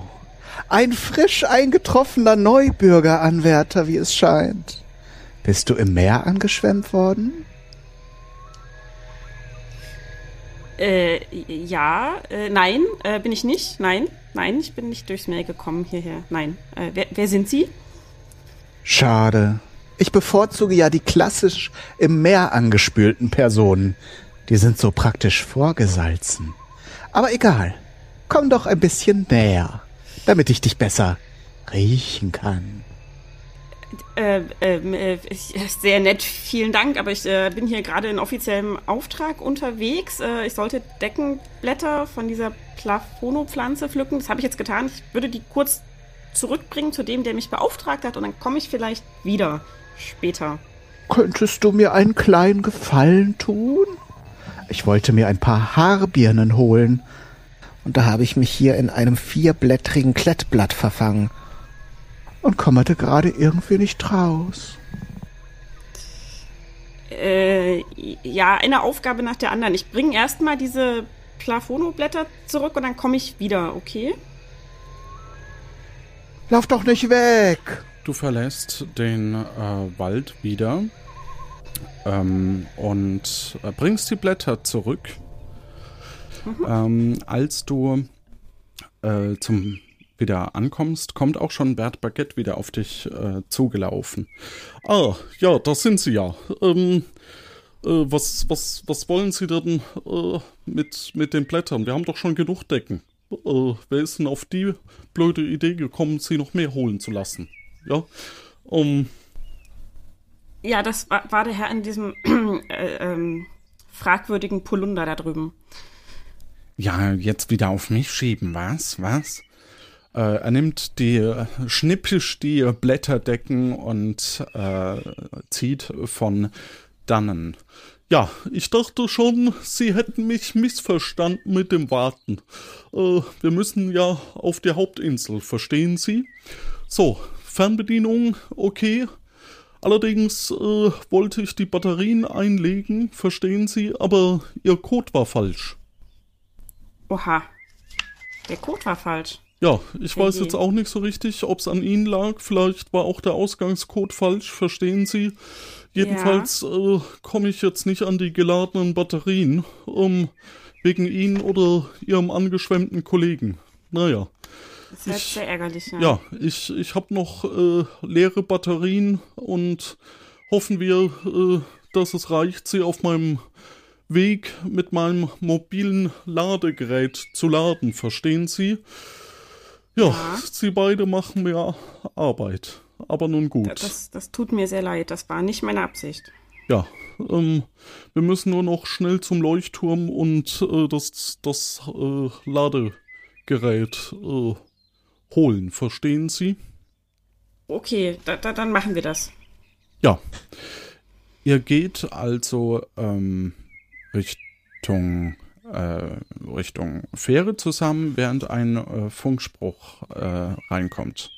Ein frisch eingetroffener Neubürgeranwärter, wie es scheint. Bist du im Meer angeschwemmt worden?
Äh, ja, äh, nein, äh, bin ich nicht. Nein, nein, ich bin nicht durchs Meer gekommen hierher. Nein. Äh, wer, wer sind Sie?
Schade. Ich bevorzuge ja die klassisch im Meer angespülten Personen. Die sind so praktisch vorgesalzen. Aber egal. Komm doch ein bisschen näher, damit ich dich besser riechen kann.
Äh, äh, sehr nett, vielen Dank, aber ich äh, bin hier gerade in offiziellem Auftrag unterwegs. Äh, ich sollte Deckenblätter von dieser Plafonopflanze pflücken. Das habe ich jetzt getan. Ich würde die kurz zurückbringen zu dem, der mich beauftragt hat und dann komme ich vielleicht wieder später.
Könntest du mir einen kleinen Gefallen tun? Ich wollte mir ein paar Haarbirnen holen. Und da habe ich mich hier in einem vierblättrigen Klettblatt verfangen und kommerte gerade irgendwie nicht raus.
Äh, ja, eine Aufgabe nach der anderen. Ich bringe erstmal diese Plafonoblätter zurück und dann komme ich wieder, okay?
Lauf doch nicht weg!
Du verlässt den äh, Wald wieder ähm, und äh, bringst die Blätter zurück. Mhm. Ähm, als du äh, zum wieder ankommst, kommt auch schon Bert Baguette wieder auf dich äh, zugelaufen. Ah, ja, da sind sie ja. Ähm, äh, was, was, was wollen Sie denn äh, mit, mit den Blättern? Wir haben doch schon genug Decken. Äh, wer ist denn auf die blöde Idee gekommen, sie noch mehr holen zu lassen? Ja, um.
Ja, das war, war der Herr in diesem äh, ähm, fragwürdigen Polunder da drüben.
Ja, jetzt wieder auf mich schieben, was? Was? Äh, er nimmt die, schnippisch die Blätterdecken und äh, zieht von dannen. Ja, ich dachte schon, Sie hätten mich missverstanden mit dem Warten. Äh, wir müssen ja auf die Hauptinsel, verstehen Sie? So, Fernbedienung, okay. Allerdings äh, wollte ich die Batterien einlegen, verstehen Sie, aber Ihr Code war falsch.
Oha. Der Code war falsch.
Ja, ich weiß jetzt auch nicht so richtig, ob es an Ihnen lag. Vielleicht war auch der Ausgangscode falsch, verstehen Sie? Jedenfalls ja. äh, komme ich jetzt nicht an die geladenen Batterien, um, wegen Ihnen oder Ihrem angeschwemmten Kollegen. Naja.
Das ist ich, sehr ärgerlich,
ja. Ja, ich, ich habe noch äh, leere Batterien und hoffen wir, äh, dass es reicht, sie auf meinem Weg mit meinem mobilen Ladegerät zu laden. Verstehen Sie? Ja, ja, sie beide machen mir Arbeit. Aber nun gut.
Das, das tut mir sehr leid. Das war nicht meine Absicht.
Ja, ähm, wir müssen nur noch schnell zum Leuchtturm und äh, das, das äh, Ladegerät äh, holen. Verstehen Sie?
Okay, da, da, dann machen wir das.
Ja. Ihr geht also ähm, Richtung Richtung Fähre zusammen, während ein äh, Funkspruch äh, reinkommt.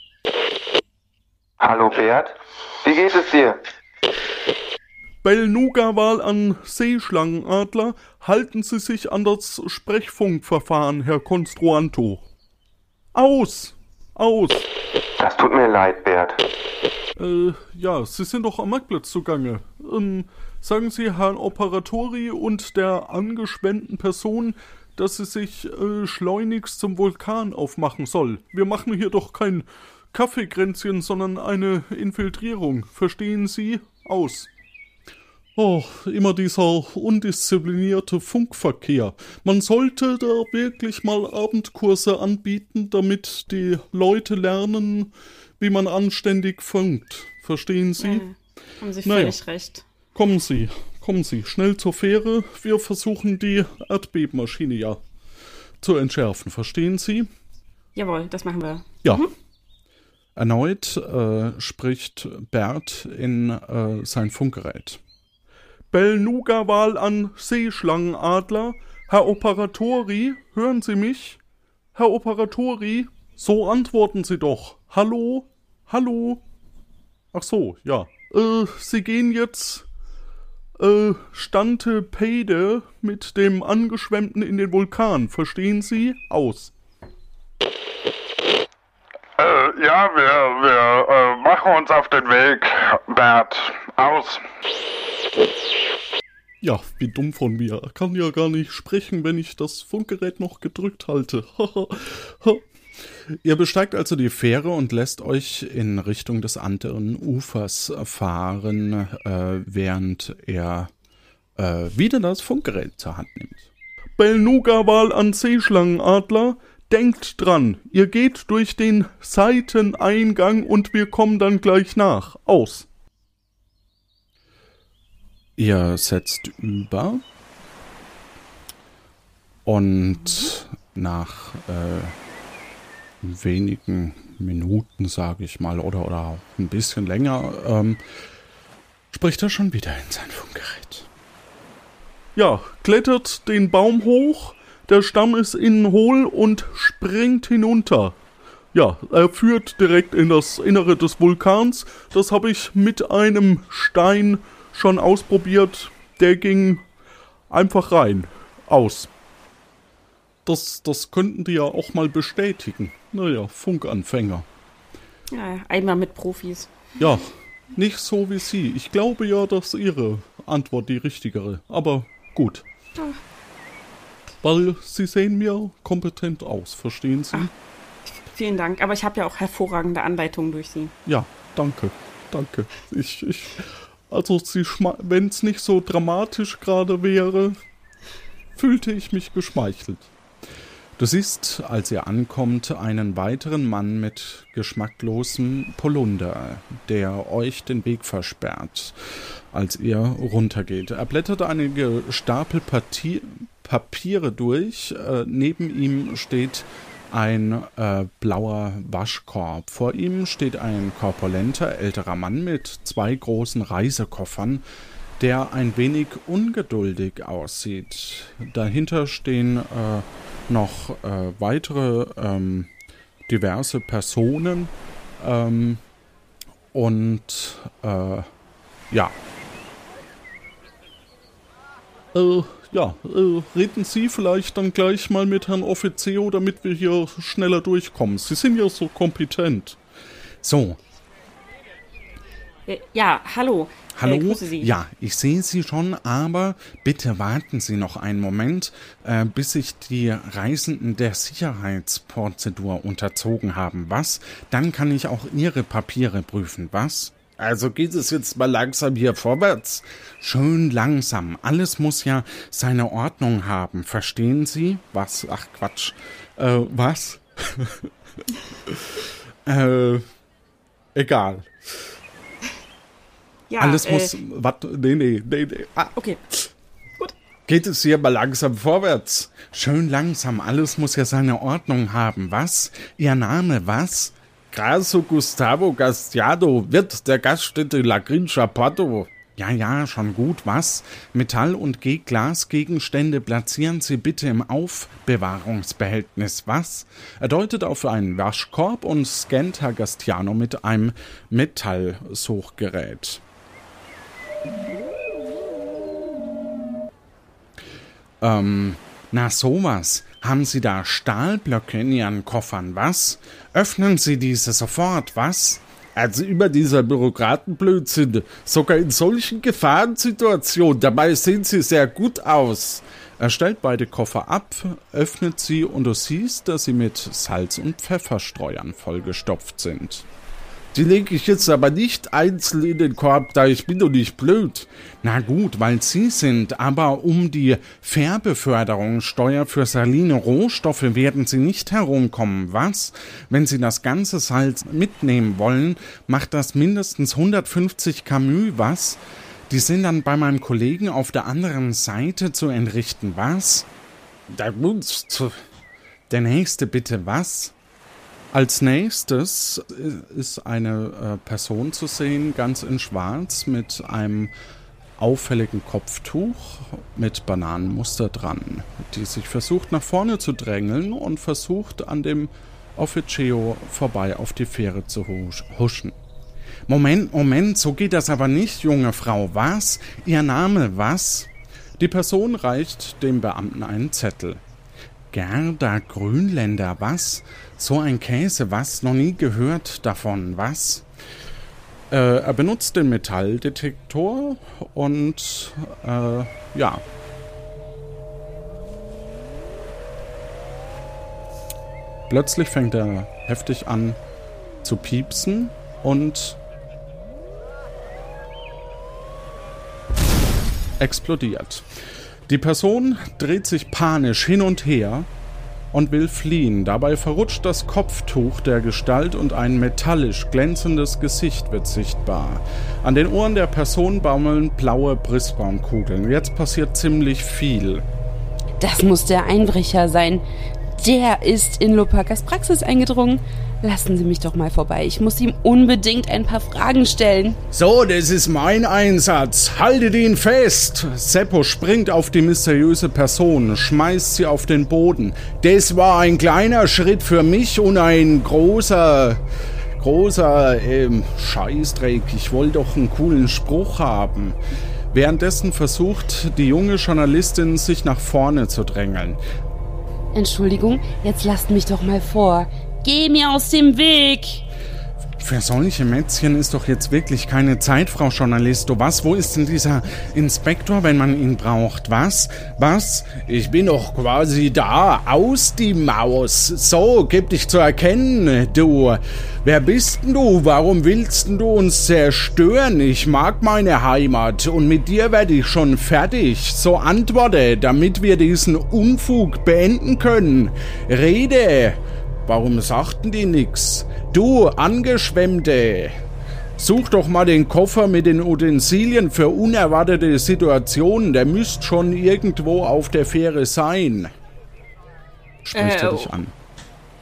Hallo Bert, wie geht es dir?
Belnuga-Wahl an Seeschlangenadler, halten Sie sich an das Sprechfunkverfahren, Herr Konstruanto. Aus! Aus!
Das tut mir leid, Bert.
Äh, ja, Sie sind doch am Marktplatz zugange. Ähm, sagen Sie Herrn Operatori und der angeschwemmten Person, dass sie sich äh, schleunigst zum Vulkan aufmachen soll. Wir machen hier doch kein Kaffeekränzchen, sondern eine Infiltrierung. Verstehen Sie? Aus. Oh, immer dieser undisziplinierte Funkverkehr. Man sollte da wirklich mal Abendkurse anbieten, damit die Leute lernen, wie man anständig funkt. Verstehen Sie? Ja,
haben Sie völlig naja. recht.
Kommen Sie, kommen Sie, schnell zur Fähre. Wir versuchen die Erdbebenmaschine ja zu entschärfen. Verstehen Sie?
Jawohl, das machen wir.
Ja. Mhm. Erneut äh, spricht Bert in äh, sein Funkgerät. Belnuga-Wahl an Seeschlangenadler. Herr Operatori, hören Sie mich? Herr Operatori, so antworten Sie doch. Hallo? Hallo? Ach so, ja. Äh, Sie gehen jetzt äh, Stante Peide mit dem Angeschwemmten in den Vulkan. Verstehen Sie? Aus.
Äh, ja, wir, wir äh, machen uns auf den Weg, Bert. Aus.
Ja, wie dumm von mir. Kann ja gar nicht sprechen, wenn ich das Funkgerät noch gedrückt halte. Ihr besteigt also die Fähre und lässt euch in Richtung des anderen Ufers fahren, äh, während er äh, wieder das Funkgerät zur Hand nimmt. Belnuga-Wal an Seeschlangenadler, denkt dran, ihr geht durch den Seiteneingang und wir kommen dann gleich nach. Aus. Ihr setzt über und nach äh, wenigen Minuten, sage ich mal, oder, oder ein bisschen länger, ähm, spricht er schon wieder in sein Funkgerät. Ja, klettert den Baum hoch, der Stamm ist innen hohl und springt hinunter. Ja, er führt direkt in das Innere des Vulkans. Das habe ich mit einem Stein schon ausprobiert. Der ging einfach rein. Aus. Das, das könnten die ja auch mal bestätigen. Naja, Funkanfänger.
Ja, einmal mit Profis.
Ja, nicht so wie Sie. Ich glaube ja, dass Ihre Antwort die richtigere. Aber gut. Ja. Weil Sie sehen mir kompetent aus, verstehen Sie? Ach,
vielen Dank. Aber ich habe ja auch hervorragende Anleitungen durch Sie.
Ja, danke. Danke. Ich, ich, also, wenn es nicht so dramatisch gerade wäre, fühlte ich mich geschmeichelt. Du siehst, als ihr ankommt, einen weiteren Mann mit geschmacklosem Polunder, der euch den Weg versperrt, als ihr runtergeht. Er blättert einige Stapel Partie Papiere durch. Äh, neben ihm steht ein äh, blauer Waschkorb. Vor ihm steht ein korpulenter älterer Mann mit zwei großen Reisekoffern, der ein wenig ungeduldig aussieht. Dahinter stehen äh, noch äh, weitere ähm, diverse Personen ähm, und äh, ja. Äh, ja, äh, reden Sie vielleicht dann gleich mal mit Herrn Offizio, damit wir hier schneller durchkommen. Sie sind ja so kompetent. So.
Äh, ja, hallo.
Hallo? Äh, ja, ich sehe Sie schon, aber bitte warten Sie noch einen Moment, äh, bis sich die Reisenden der Sicherheitsprozedur unterzogen haben. Was? Dann kann ich auch Ihre Papiere prüfen. Was? Also geht es jetzt mal langsam hier vorwärts. Schön langsam. Alles muss ja seine Ordnung haben. Verstehen Sie? Was? Ach Quatsch. Äh, was? äh, egal. Ja, Alles äh, muss. Was? Nee, nee, nee, nee. Ah.
Okay.
Gut. Geht es hier mal langsam vorwärts? Schön langsam. Alles muss ja seine Ordnung haben. Was? Ihr Name, was? Graso Gustavo Gastiado, Wirt der Gaststätte La Grincha Porto. Ja, ja, schon gut, was? Metall- und Glasgegenstände platzieren Sie bitte im Aufbewahrungsbehältnis, was? Er deutet auf einen Waschkorb und scannt Herr Gastiano mit einem Metallsuchgerät. Ähm, na sowas. Haben Sie da Stahlblöcke in Ihren Koffern, was? Öffnen Sie diese sofort, was? Also über dieser Bürokratenblödsinn, sogar in solchen Gefahrensituationen, dabei sehen Sie sehr gut aus. Er stellt beide Koffer ab, öffnet sie und du siehst, dass sie mit Salz- und Pfefferstreuern vollgestopft sind. Die lege ich jetzt aber nicht einzeln in den Korb, da ich bin doch nicht blöd. Na gut, weil Sie sind, aber um die Fährbeförderungssteuer für saline Rohstoffe werden Sie nicht herumkommen, was? Wenn Sie das ganze Salz mitnehmen wollen, macht das mindestens 150 Camus, was? Die sind dann bei meinem Kollegen auf der anderen Seite zu entrichten, was? Der nächste bitte, was? Als nächstes ist eine äh, Person zu sehen, ganz in Schwarz, mit einem auffälligen Kopftuch mit Bananenmuster dran, die sich versucht nach vorne zu drängeln und versucht an dem Officio vorbei auf die Fähre zu huschen. Moment, Moment, so geht das aber nicht, junge Frau. Was? Ihr Name, was? Die Person reicht dem Beamten einen Zettel. Gerda Grünländer, was? So ein Käse, was? Noch nie gehört davon, was? Äh, er benutzt den Metalldetektor und äh, ja. Plötzlich fängt er heftig an zu piepsen und explodiert. Die Person dreht sich panisch hin und her und will fliehen. Dabei verrutscht das Kopftuch der Gestalt und ein metallisch glänzendes Gesicht wird sichtbar. An den Ohren der Person baumeln blaue Bristbaumkugeln. Jetzt passiert ziemlich viel.
Das muss der Einbrecher sein. Der ist in Lopakas Praxis eingedrungen. Lassen Sie mich doch mal vorbei. Ich muss ihm unbedingt ein paar Fragen stellen.
So, das ist mein Einsatz. Haltet ihn fest. Seppo springt auf die mysteriöse Person, schmeißt sie auf den Boden. Das war ein kleiner Schritt für mich und ein großer, großer ähm, Scheißdreck. Ich wollte doch einen coolen Spruch haben. Währenddessen versucht die junge Journalistin sich nach vorne zu drängeln.
Entschuldigung, jetzt lasst mich doch mal vor. Geh mir aus dem Weg!
Für solche Mätzchen ist doch jetzt wirklich keine Zeit, Frau Journalisto. Was? Wo ist denn dieser Inspektor, wenn man ihn braucht? Was? Was? Ich bin doch quasi da. Aus die Maus. So, gib dich zu erkennen, du. Wer bist denn du? Warum willst denn du uns zerstören? Ich mag meine Heimat und mit dir werde ich schon fertig. So antworte, damit wir diesen Unfug beenden können. Rede. Warum sagten die nix? Du, Angeschwemmte! Such doch mal den Koffer mit den Utensilien für unerwartete Situationen. Der müsst schon irgendwo auf der Fähre sein. Spricht
Äh,
er dich an.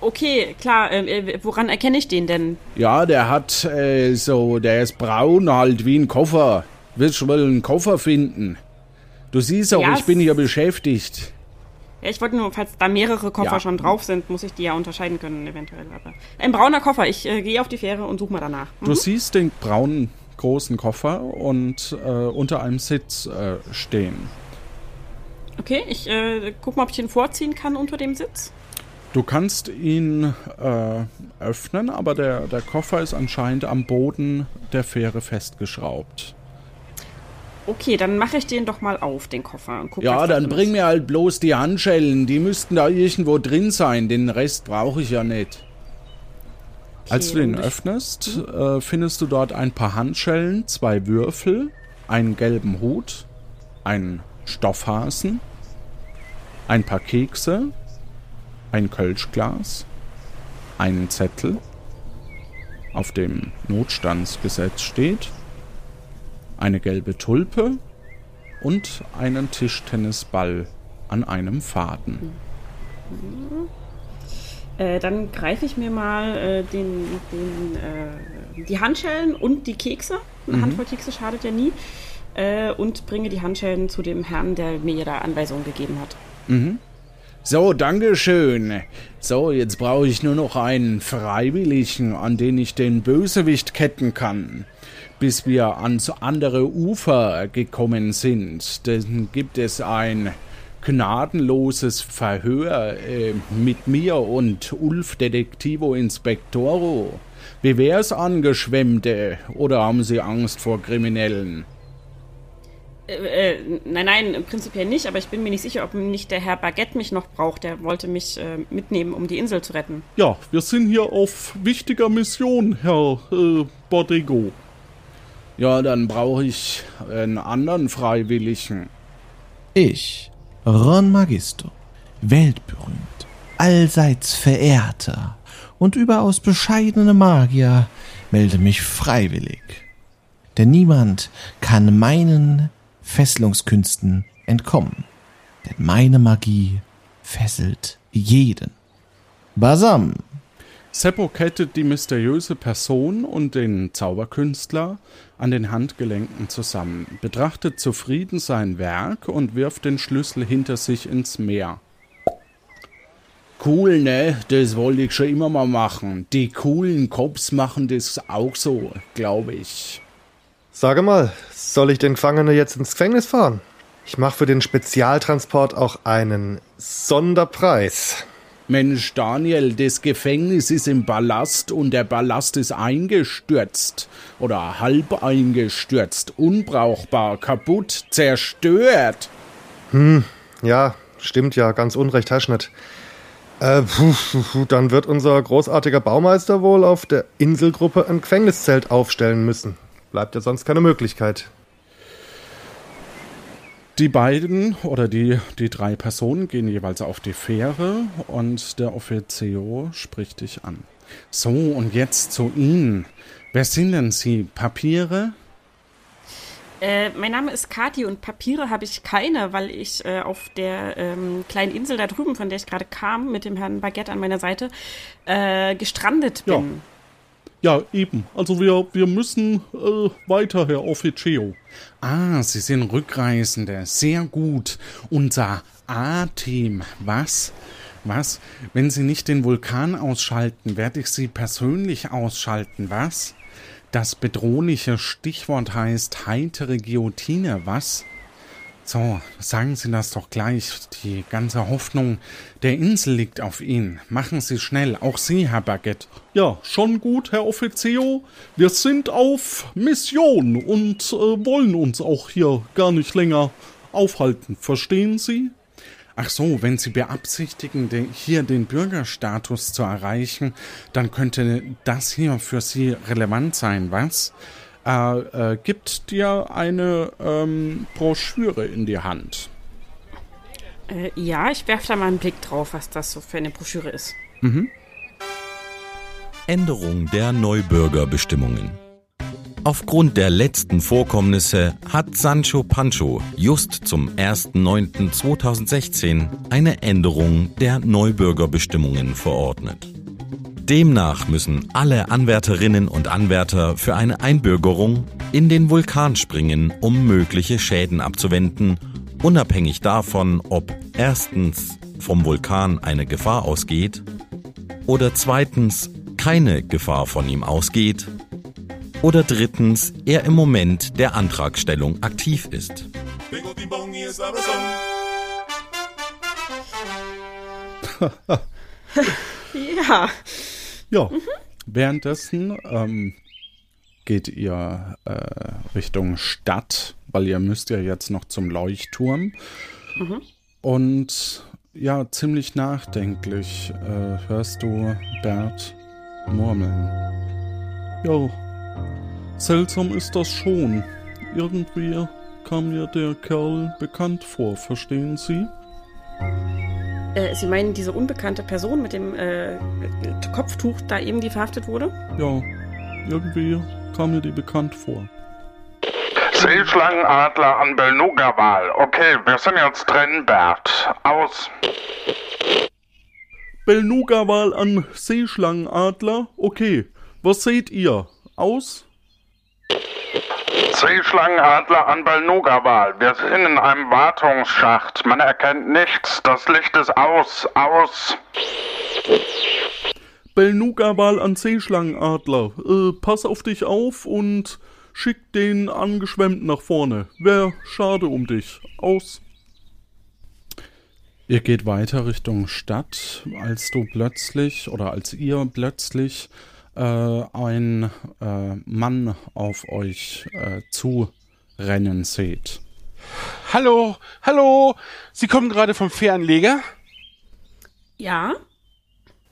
Okay, klar. Äh, woran erkenne ich den denn?
Ja, der hat äh, so, der ist braun halt wie ein Koffer. Willst du wohl einen Koffer finden? Du siehst auch,
Ja,
ich bin hier beschäftigt.
Ja, ich wollte nur, falls da mehrere Koffer
Ja.
schon drauf sind, muss ich die ja unterscheiden können, eventuell. Aber ein brauner Koffer. Ich äh, gehe auf die Fähre und suche mal danach. Mhm.
Du siehst den braunen großen Koffer und äh, unter einem Sitz äh, stehen.
Okay, ich äh, guck mal, ob ich den vorziehen kann unter dem Sitz.
Du kannst ihn äh, öffnen, aber der, der Koffer ist anscheinend am Boden der Fähre festgeschraubt.
Okay, dann mache ich den doch mal auf, den Koffer. Und guck,
Ja,
da
dann bring
ist.
mir halt bloß die Handschellen. Die müssten da irgendwo drin sein. Den Rest brauche ich ja nicht. Als du den öffnest, äh, findest du dort ein paar Handschellen, zwei Würfel, einen gelben Hut, einen Stoffhasen, ein paar Kekse, ein Kölschglas, einen Zettel, auf dem Notstandsgesetz steht, eine gelbe Tulpe und einen Tischtennisball an einem Faden.
Äh, dann greife ich mir mal äh, den, den, äh, die Handschellen und die Kekse. Eine
Mhm.
Handvoll Kekse schadet ja nie. Äh, und bringe die Handschellen zu dem Herrn, der mir da Anweisungen gegeben hat.
Mhm. So, dankeschön. So, jetzt brauche ich nur noch einen Freiwilligen, an den ich den Bösewicht ketten kann. Bis wir ans andere Ufer gekommen sind, dann gibt es ein gnadenloses Verhör äh, mit mir und Ulf Detektivo Inspektoro. Wie wär's, Angeschwemmte? Oder haben Sie Angst vor Kriminellen?
Äh, äh, nein, nein, prinzipiell nicht, aber ich bin mir nicht sicher, ob nicht der Herr Baguette mich noch braucht. Der wollte mich äh, mitnehmen, um die Insel zu retten.
Ja, wir sind hier auf wichtiger Mission, Herr äh, Bordigo. Ja, dann brauche ich einen anderen Freiwilligen.
Ich, Ron Magisto, weltberühmt, allseits verehrter und überaus bescheidene Magier, melde mich freiwillig. Denn niemand kann meinen Fesselungskünsten entkommen. Denn meine Magie fesselt jeden. Basam!
Seppo kettet die mysteriöse Person und den Zauberkünstler an den Handgelenken zusammen, betrachtet zufrieden sein Werk und wirft den Schlüssel hinter sich ins Meer. Cool, ne? Das wollte ich schon immer mal machen. Die coolen Cops machen das auch so, glaube ich.
Sage mal, soll ich den Gefangenen jetzt ins Gefängnis fahren? Ich mache für den Spezialtransport auch einen Sonderpreis.
Mensch, Daniel, das Gefängnis ist im Ballast und der Ballast ist eingestürzt. Oder halb eingestürzt, unbrauchbar, kaputt, zerstört.
Hm, ja, stimmt ja, ganz unrecht hast nicht. Äh, puh, puh, dann wird unser großartiger Baumeister wohl auf der Inselgruppe ein Gefängniszelt aufstellen müssen. Bleibt ja sonst keine Möglichkeit.
Die beiden oder die, die drei Personen gehen jeweils auf die Fähre und der Offizio spricht dich an. So, und jetzt zu Ihnen. Wer sind denn Sie? Papiere?
Äh, mein Name ist Kati und Papiere habe ich keine, weil ich äh, auf der ähm, kleinen Insel da drüben, von der ich gerade kam, mit dem Herrn Baguette an meiner Seite, äh, gestrandet bin.
Ja. Ja, eben. Also wir, wir müssen äh, weiter, Herr Officio.
Ah, Sie sind Rückreisende. Sehr gut. Unser A-Team. Was? Was? Wenn Sie nicht den Vulkan ausschalten, werde ich Sie persönlich ausschalten. Was? Das bedrohliche Stichwort heißt heitere Guillotine. Was? So, sagen Sie das doch gleich. Die ganze Hoffnung der Insel liegt auf Ihnen. Machen Sie schnell, auch Sie, Herr Baguette.
Ja, schon gut, Herr Offizio. Wir sind auf Mission und äh, wollen uns auch hier gar nicht länger aufhalten. Verstehen Sie?
Ach so, wenn Sie beabsichtigen, hier den Bürgerstatus zu erreichen, dann könnte das hier für Sie relevant sein, was? Er äh, gibt dir eine ähm, Broschüre in die Hand.
Äh, ja, ich werfe da mal einen Blick drauf, was das so für eine Broschüre ist.
Mhm. Änderung der Neubürgerbestimmungen. Aufgrund der letzten Vorkommnisse hat Sancho Pancho just zum 1.9.2016 eine Änderung der Neubürgerbestimmungen verordnet. Demnach müssen alle Anwärterinnen und Anwärter für eine Einbürgerung in den Vulkan springen, um mögliche Schäden abzuwenden, unabhängig davon, ob erstens vom Vulkan eine Gefahr ausgeht oder zweitens keine Gefahr von ihm ausgeht oder drittens er im Moment der Antragstellung aktiv ist.
ja.
Ja, mhm. währenddessen ähm, geht ihr äh, Richtung Stadt, weil ihr müsst ja jetzt noch zum Leuchtturm. Mhm. Und ja, ziemlich nachdenklich äh, hörst du Bert murmeln.
Ja, seltsam ist das schon. Irgendwie kam mir der Kerl bekannt vor, verstehen Sie?
Äh, Sie meinen diese unbekannte Person mit dem äh, Kopftuch da eben, die verhaftet wurde?
Ja, irgendwie kam mir die bekannt vor.
Seeschlangenadler an Belnuga-Wal. Okay, wir sind jetzt drin, Bert. Aus.
Belnuga-Wal an Seeschlangenadler? Okay. Was seht ihr? Aus?
Seeschlangenadler an Balnuga-Wal. Wir sind in einem Wartungsschacht. Man erkennt nichts. Das Licht ist aus. Aus.
Belnuga-Wal an Seeschlangenadler. Äh, pass auf dich auf und schick den angeschwemmt nach vorne. Wär schade um dich. Aus.
Ihr geht weiter Richtung Stadt, als du plötzlich oder als ihr plötzlich ein äh, Mann auf euch äh, zurennen seht.
Hallo, hallo, Sie kommen gerade vom Fähranleger?
Ja.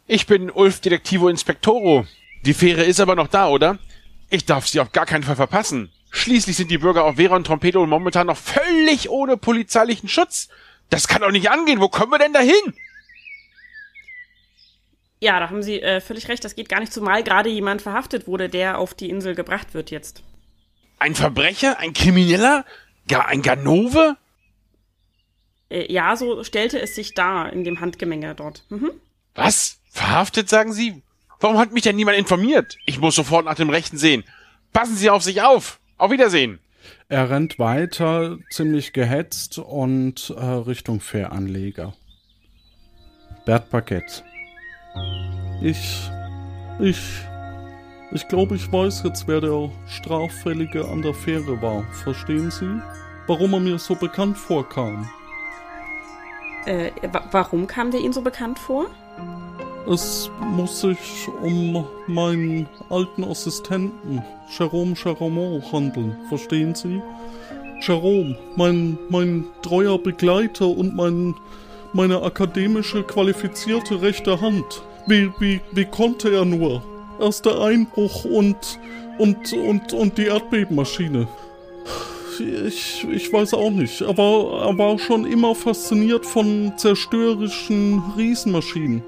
Ich bin Ulf Detektivo Inspektoro. Die Fähre ist aber noch da, oder? Ich darf sie auf gar keinen Fall verpassen. Schließlich sind die Bürger auf Vera und Trompeto momentan noch völlig ohne polizeilichen Schutz. Das kann doch nicht angehen. Wo kommen wir denn dahin?
Ja, da haben Sie äh, völlig recht. Das geht gar nicht, zumal gerade jemand verhaftet wurde, der auf die Insel gebracht wird jetzt.
Ein Verbrecher? Ein Krimineller? Gar ein Ganove?
Äh, ja, so stellte es sich dar in dem Handgemenge dort. Mhm.
Was? Verhaftet, sagen Sie? Warum hat mich denn niemand informiert? Ich muss sofort nach dem Rechten sehen. Passen Sie auf sich auf. Auf Wiedersehen.
Er rennt weiter, ziemlich gehetzt und äh, Richtung Fähranleger. Bert Paquette.
Ich. Ich. Ich glaube, ich weiß jetzt, wer der Straffällige an der Fähre war. Verstehen Sie? Warum er mir so bekannt vorkam.
Äh, warum kam der Ihnen so bekannt vor?
Es muss sich um meinen alten Assistenten, Jerome Charamont, handeln. Verstehen Sie? Jerome, mein, mein treuer Begleiter und mein, meine akademische qualifizierte rechte Hand. Wie, wie, wie konnte er nur? Erst der Einbruch und, und, und, und die Erdbebenmaschine. Ich, ich weiß auch nicht. Er war, er war schon immer fasziniert von zerstörerischen Riesenmaschinen.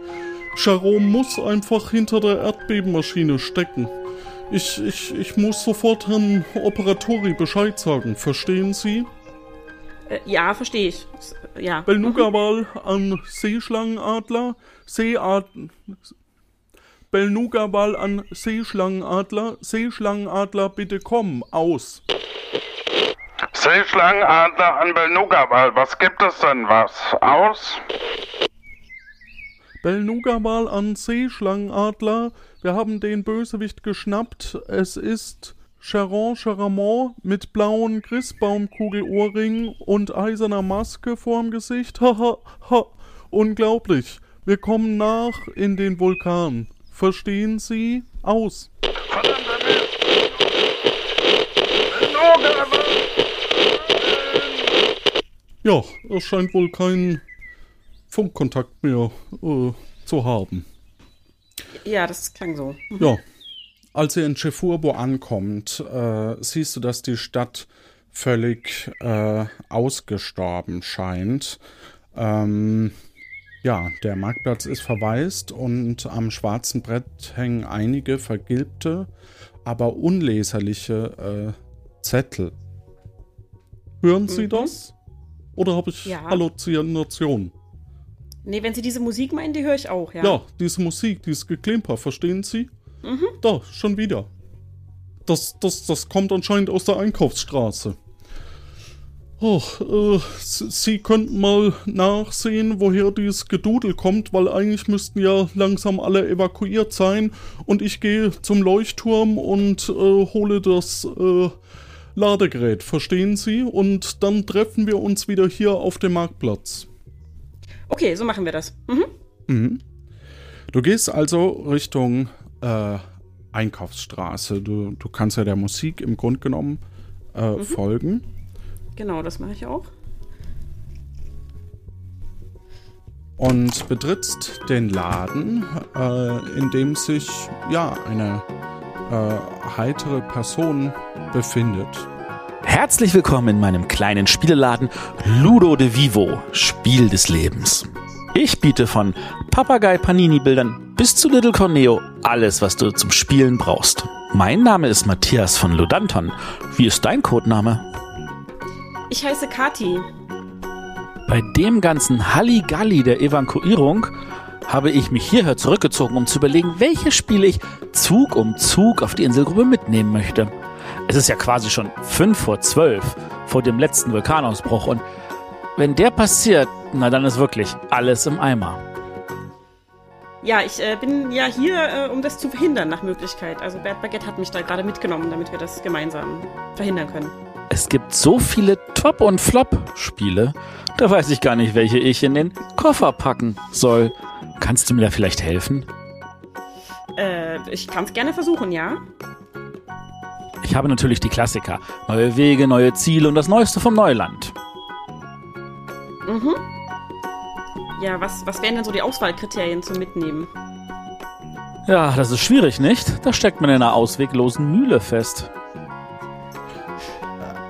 Jerome muss einfach hinter der Erdbebenmaschine stecken. Ich, ich, ich muss sofort Herrn Operatori Bescheid sagen. Verstehen Sie?
Äh, ja, verstehe ich. Ja.
Belnuga-Wal an Seeschlangenadler, Seead... Belnuga-Wal an Seeschlangenadler, Seeschlangenadler, bitte komm, aus.
Seeschlangenadler an Belnuga-Wal, was gibt es denn was? Aus?
Belnuga-Wal an Seeschlangenadler, wir haben den Bösewicht geschnappt. Es ist Charon Charamont mit blauen Christbaumkugelohrringen und eiserner Maske vorm Gesicht. Haha, ha, unglaublich. Wir kommen nach in den Vulkan. Verstehen Sie? Aus. Ja, es scheint wohl keinen Funkkontakt mehr äh, zu haben.
Ja, das klang so.
Ja, als ihr in Chefurbo ankommt, äh, siehst du, dass die Stadt völlig äh, ausgestorben scheint. Ähm, ja, der Marktplatz ist verwaist und am schwarzen Brett hängen einige vergilbte, aber unleserliche äh, Zettel. Hören Sie
Mhm.
das? Oder habe ich
Ja.
Halluzinationen?
Nee, wenn Sie diese Musik meinen, die höre ich auch, ja.
Ja, diese Musik, dieses Geklimper, verstehen Sie?
Mhm.
Da, schon wieder. Das, das, das kommt anscheinend aus der Einkaufsstraße. Oh, äh, S- Sie könnten mal nachsehen, woher dieses Gedudel kommt, weil eigentlich müssten ja langsam alle evakuiert sein. Und ich gehe zum Leuchtturm und äh, hole das äh, Ladegerät, verstehen Sie? Und dann treffen wir uns wieder hier auf dem Marktplatz.
Okay, so machen wir das. Mhm.
Mhm. Du gehst also Richtung äh, Einkaufsstraße. Du, du kannst ja der Musik im Grunde genommen äh,
Mhm.
folgen.
Genau, das mache ich auch.
und betrittst den Laden, äh, in dem sich ja eine äh, heitere Person befindet.
Herzlich willkommen in meinem kleinen Spieleladen Ludo de Vivo, Spiel des Lebens. Ich biete von Papagei Panini Bildern bis zu Little Corneo alles, was du zum Spielen brauchst. Mein Name ist Matthias von Ludanton. Wie ist dein Codename?
Ich heiße Kati.
Bei dem ganzen Halligalli der Evakuierung habe ich mich hierher zurückgezogen, um zu überlegen, welche Spiele ich Zug um Zug auf die Inselgruppe mitnehmen möchte. Es ist ja quasi schon fünf vor zwölf vor dem letzten Vulkanausbruch und wenn der passiert, na dann ist wirklich alles im Eimer.
Ja, ich äh, bin ja hier, äh, um das zu verhindern nach Möglichkeit. Also Bert Baguette hat mich da gerade mitgenommen, damit wir das gemeinsam verhindern können.
Es gibt so viele Top- und Flop-Spiele, da weiß ich gar nicht, welche ich in den Koffer packen soll. Kannst du mir da vielleicht helfen?
Äh, ich kann es gerne versuchen, ja?
Ich habe natürlich die Klassiker. Neue Wege, neue Ziele und das Neueste vom Neuland.
Mhm. Ja, was, was wären denn so die Auswahlkriterien zum Mitnehmen?
Ja, das ist schwierig, nicht? Da steckt man in einer ausweglosen Mühle fest.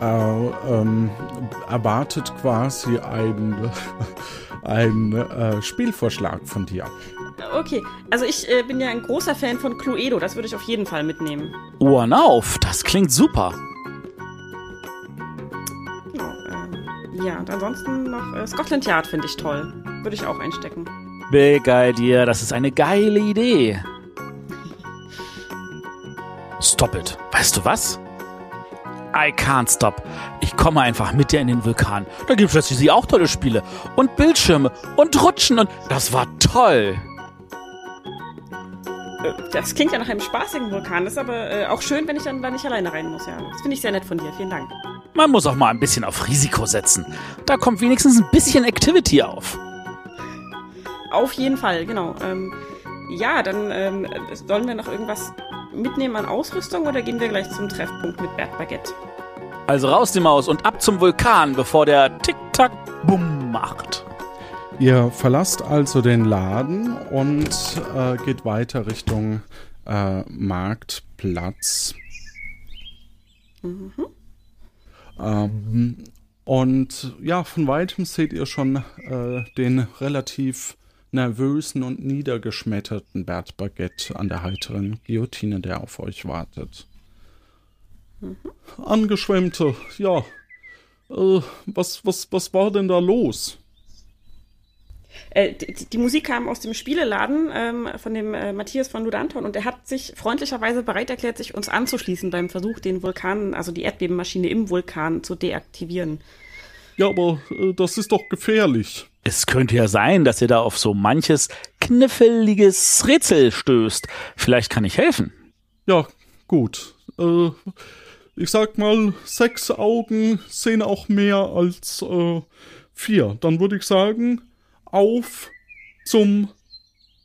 Äh, ähm, erwartet quasi ein, ein äh, Spielvorschlag von dir.
Okay, also ich äh, bin ja ein großer Fan von Cluedo, das würde ich auf jeden Fall mitnehmen.
Ohren auf, das klingt super.
Ja, und ansonsten noch äh, Scotland Yard finde ich toll. Würde ich auch einstecken.
Big Idea, das ist eine geile Idee. Stop it. Weißt du was? I can't stop. Ich komme einfach mit dir in den Vulkan. Da gibt es schließlich auch tolle Spiele. Und Bildschirme und Rutschen und das war toll.
Äh, Das klingt ja nach einem spaßigen Vulkan, das ist aber äh, auch schön, wenn ich dann da nicht alleine rein muss, ja. Das finde ich sehr nett von dir, vielen Dank.
Man muss auch mal ein bisschen auf Risiko setzen. Da kommt wenigstens ein bisschen Activity auf.
Auf jeden Fall, genau. Ähm, ja, dann ähm, sollen wir noch irgendwas mitnehmen an Ausrüstung oder gehen wir gleich zum Treffpunkt mit Bert Baguette?
Also raus die Maus und ab zum Vulkan, bevor der Tick-Tack-Bumm macht.
Ihr verlasst also den Laden und äh, geht weiter Richtung äh, Marktplatz.
Mhm.
Ähm, und ja, von weitem seht ihr schon äh, den relativ nervösen und niedergeschmetterten Bert Baguette an der heiteren Guillotine, der auf euch wartet.
Mhm.
Angeschwemmte, ja. Äh, was, was, was war denn da los?
Äh, die, die, Musik kam aus dem Spieleladen ähm, von dem äh, Matthias von Ludanton und er hat sich freundlicherweise bereit erklärt, sich uns anzuschließen beim Versuch, den Vulkan, also die Erdbebenmaschine im Vulkan zu deaktivieren.
Ja, aber äh, das ist doch gefährlich.
Es könnte ja sein, dass ihr da auf so manches kniffliges Rätsel stößt. Vielleicht kann ich helfen.
Ja, gut. Äh, ich sag mal, sechs Augen sehen auch mehr als äh, vier. Dann würde ich sagen, auf zum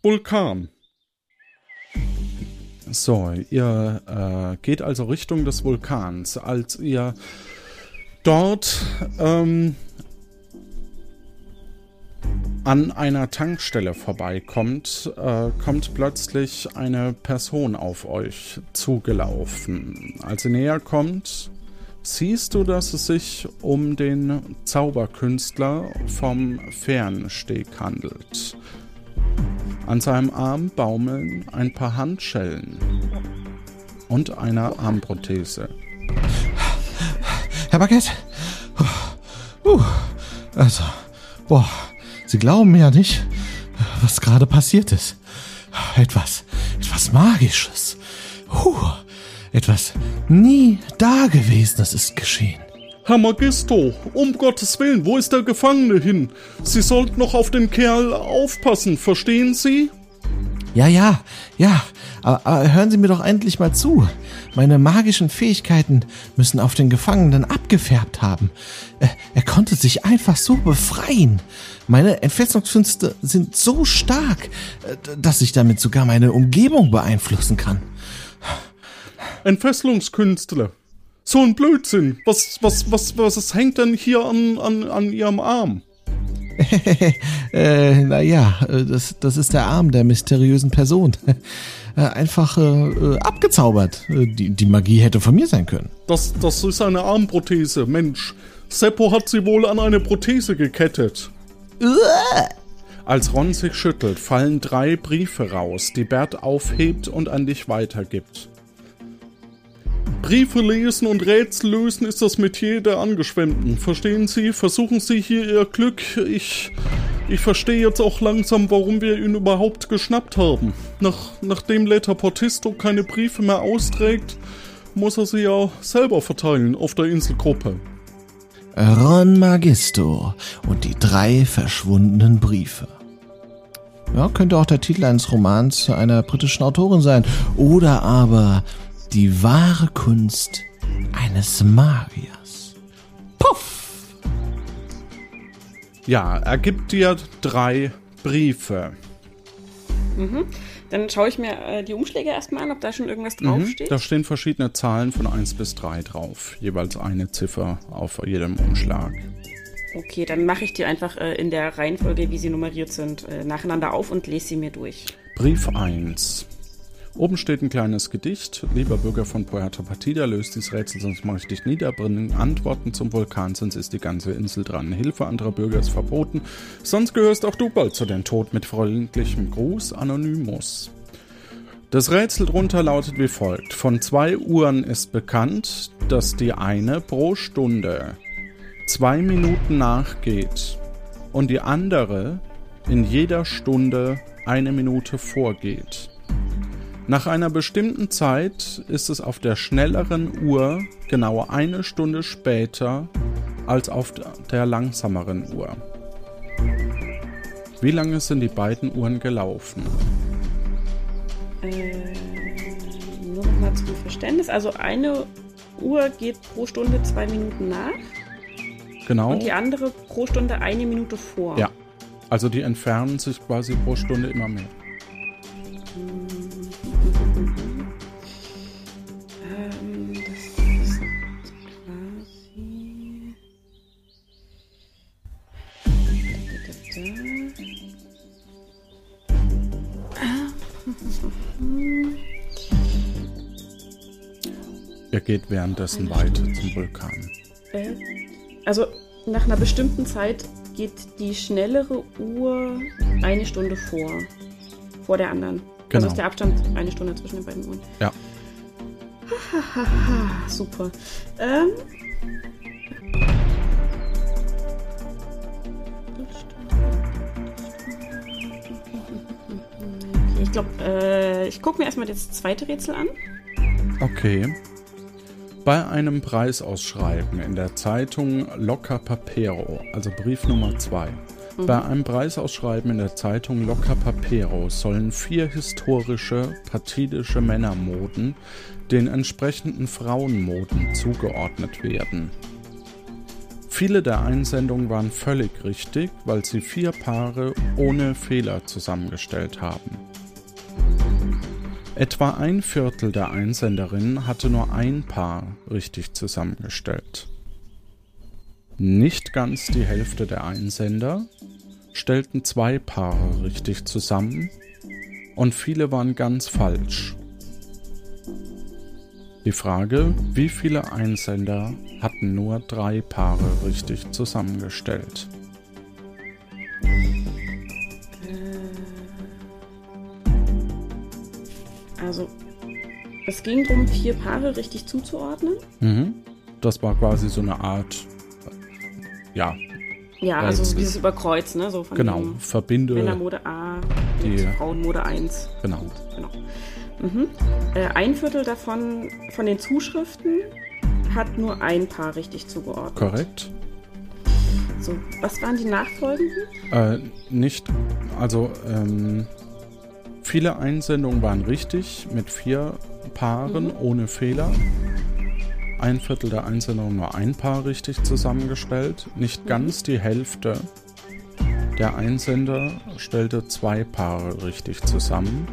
Vulkan. So, ihr äh, geht also Richtung des Vulkans. Als ihr dort ähm, an einer Tankstelle vorbeikommt, äh, kommt plötzlich eine Person auf euch zugelaufen. Als sie näher kommt, siehst du, dass es sich um den Zauberkünstler vom Fernsteg handelt. An seinem Arm baumeln ein paar Handschellen und eine Armprothese.
Herr Baguette? Uh, also, boah, Sie glauben ja nicht, was gerade passiert ist. Etwas, etwas Magisches. Huh, etwas nie Dagewesenes ist geschehen.
Herr Magisto, um Gottes Willen, wo ist der Gefangene hin? Sie sollten noch auf den Kerl aufpassen, verstehen Sie?
Ja, ja, ja, aber, aber hören Sie mir doch endlich mal zu. Meine magischen Fähigkeiten müssen auf den Gefangenen abgefärbt haben. Er, er konnte sich einfach so befreien. Meine Entfesselungskünste sind so stark, äh, dass ich damit sogar meine Umgebung beeinflussen kann.
Entfesselungskünstler. So ein Blödsinn. Was, was, was, was, was hängt denn hier an, an, an Ihrem Arm?
äh, naja, äh, das, das ist der Arm der mysteriösen Person. Äh, einfach äh, abgezaubert. Die, die Magie hätte von mir sein können.
Das, das ist eine Armprothese, Mensch. Seppo hat sie wohl an eine Prothese gekettet. Als Ron sich schüttelt, fallen drei Briefe raus, die Bert aufhebt und an dich weitergibt. Briefe lesen und Rätsel lösen ist das Metier der Angeschwemmten. Verstehen Sie? Versuchen Sie hier Ihr Glück. Ich. Ich verstehe jetzt auch langsam, warum wir ihn überhaupt geschnappt haben. Nach, nachdem Letter Portisto keine Briefe mehr austrägt, muss er sie ja selber verteilen auf der Inselgruppe.
Ron Magisto und die drei verschwundenen Briefe. Ja, könnte auch der Titel eines Romans einer britischen Autorin sein. Oder aber die wahre Kunst eines Magiers. Puff!
Ja, er gibt dir drei Briefe.
Mhm. Dann schaue ich mir äh, die Umschläge erstmal an, ob da schon irgendwas draufsteht.
Mhm, da stehen verschiedene Zahlen von 1 bis 3 drauf. Jeweils eine Ziffer auf jedem Umschlag.
Okay, dann mache ich die einfach äh, in der Reihenfolge, wie sie nummeriert sind, äh, nacheinander auf und lese sie mir durch.
Brief 1. Oben steht ein kleines Gedicht. Lieber Bürger von Puerto Partida, löst dieses Rätsel, sonst mache ich dich nieder. Bringen Antworten zum Vulkan, sonst ist die ganze Insel dran. Hilfe anderer Bürger ist verboten, sonst gehörst auch du bald zu den Tod mit freundlichem Gruß, Anonymous. Das Rätsel drunter lautet wie folgt. Von zwei Uhren ist bekannt, dass die eine pro Stunde zwei Minuten nachgeht und die andere in jeder Stunde eine Minute vorgeht. Nach einer bestimmten Zeit ist es auf der schnelleren Uhr genau eine Stunde später als auf der langsameren Uhr. Wie lange sind die beiden Uhren gelaufen?
Äh, nur noch mal zum Verständnis. Also eine Uhr geht pro Stunde zwei Minuten nach.
Genau.
Und die andere pro Stunde eine Minute vor.
Ja. Also die entfernen sich quasi pro Stunde immer mehr.
Ähm,
Er geht währenddessen weiter zum Vulkan.
Äh, Also nach einer bestimmten Zeit geht die schnellere Uhr eine Stunde vor. Vor der anderen.
Genau.
Also ist der Abstand eine Stunde zwischen den beiden Uhren.
Ja.
Hahaha, super. Ähm. Ich glaube, äh, ich gucke mir erstmal das zweite Rätsel an.
Okay. Bei einem Preisausschreiben in der Zeitung Locker Papero, also Brief Nummer 2.
Mhm.
Bei einem Preisausschreiben in der Zeitung Locker Papero sollen vier historische, patidische Männermoden den entsprechenden Frauenmoden zugeordnet werden. Viele der Einsendungen waren völlig richtig, weil sie vier Paare ohne Fehler zusammengestellt haben. Etwa ein Viertel der Einsenderinnen hatte nur ein Paar richtig zusammengestellt. Nicht ganz die Hälfte der Einsender stellten zwei Paare richtig zusammen und viele waren ganz falsch. Die Frage, wie viele Einsender hatten nur drei Paare richtig zusammengestellt?
Also, es ging darum, vier Paare richtig zuzuordnen.
Mhm. Das war quasi so eine Art, ja.
Ja, also
es
dieses Überkreuz, ne? So von
Genau, verbinde
Männermode A
die-
Frauenmode 1.
Genau.
Genau. Mhm. Äh, ein Viertel davon, von den Zuschriften, hat nur ein Paar richtig zugeordnet.
Korrekt.
So, was waren die nachfolgenden?
Äh, nicht, also ähm, viele Einsendungen waren richtig mit vier Paaren
Mhm.
ohne Fehler. Ein Viertel der Einsendungen nur ein Paar richtig zusammengestellt. Nicht ganz die Hälfte der Einsender stellte zwei Paare richtig zusammen.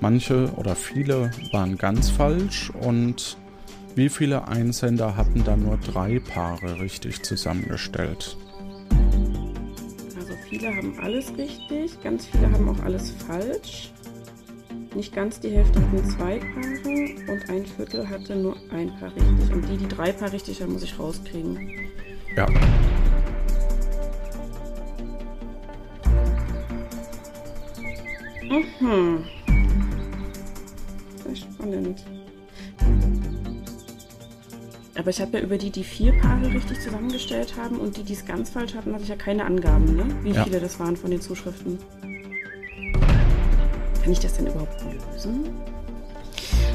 Manche oder viele waren ganz falsch und wie viele Einsender hatten dann nur drei Paare richtig zusammengestellt?
Viele haben alles richtig, ganz viele haben auch alles falsch. Nicht ganz die Hälfte hatten zwei Paare und ein Viertel hatte nur ein Paar richtig. Und die, die drei Paar richtig haben, muss ich rauskriegen.
Ja.
Mhm. Sehr spannend. Aber ich habe ja über die, die vier Paare richtig zusammengestellt haben und die, die es ganz falsch hatten, hatte ich ja keine Angaben, ne? Wie
Ja.
viele das waren von den Zuschriften. Kann ich das denn überhaupt lösen?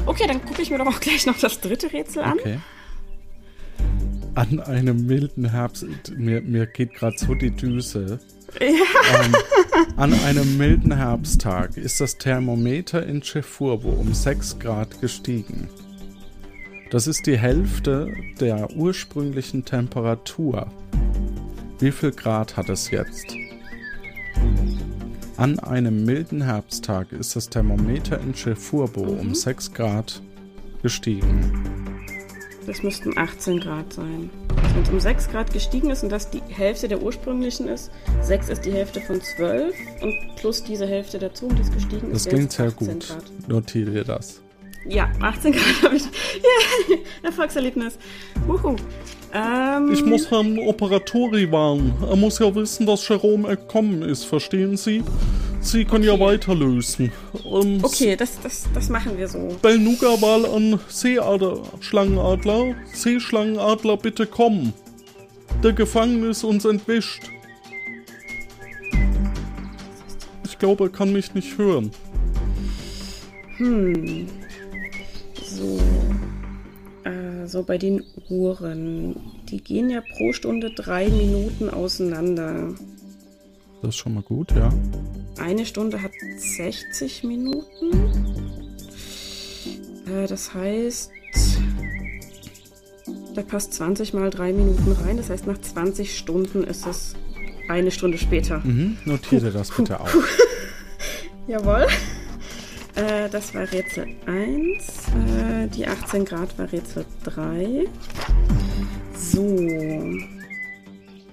Okay, dann gucke ich mir doch auch gleich noch das dritte Rätsel an.
Okay. An einem milden Herbst, mir, mir geht gerade so die Düse.
Ja.
Ähm, an einem milden Herbsttag ist das Thermometer in Chefurbo um 6 Grad gestiegen. Das ist die Hälfte der ursprünglichen Temperatur. Wie viel Grad hat es jetzt? An einem milden Herbsttag ist das Thermometer in Chefurbo um 6 Grad gestiegen.
Das müssten 18 Grad sein. Wenn es um 6 Grad gestiegen ist und das die Hälfte der ursprünglichen ist, 6 ist die Hälfte von 12 und plus diese Hälfte dazu, die ist gestiegen
Das
ist,
klingt sehr
es 18
gut.
Grad.
Notiere das.
Ja, 18 Grad habe ich. Yeah, Erfolgserlebnis. Wuhu. Ähm,
Ich muss Herrn Operatori warnen. Er muss ja wissen, dass Jerome entkommen ist, verstehen Sie? Sie können ja weiterlösen. Ähm,
Okay, das, das, das machen wir so.
Belnuga-Wahl an Seeschlangenadler. Seeschlangenadler, bitte kommen. Der Gefangene ist uns entwischt. Ich glaube, er kann mich nicht hören.
Hm. So. Also bei den Uhren. Die gehen ja pro Stunde drei Minuten auseinander.
Das ist schon mal gut, ja.
Eine Stunde hat 60 Minuten. Äh, das heißt, da passt 20 mal drei Minuten rein. Das heißt, nach 20 Stunden ist es eine Stunde später.
Mhm, notiere das bitte auch.
Jawohl. Äh, das war Rätsel 1. Äh, die 18 Grad war Rätsel 3. So.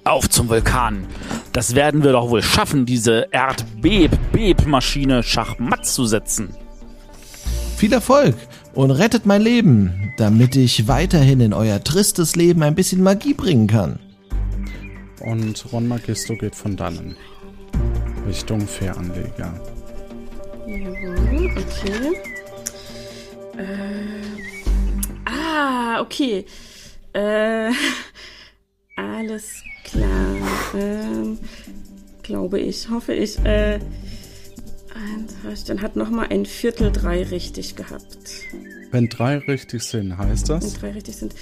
Auf zum Vulkan. Das werden wir doch wohl schaffen, diese Erdbeb-Beb-Maschine schachmatt zu setzen.
Viel Erfolg und rettet mein Leben, damit ich weiterhin in euer tristes Leben ein bisschen Magie bringen kann.
Und Ron Magisto geht von dannen. Richtung Fähranleger.
Jawohl, okay. Äh, ah, okay. Äh, alles klar. Ähm, glaube ich, hoffe ich. Äh, dann hat noch mal ein Viertel drei richtig gehabt.
Wenn drei richtig sind, heißt das?
Wenn drei richtig sind.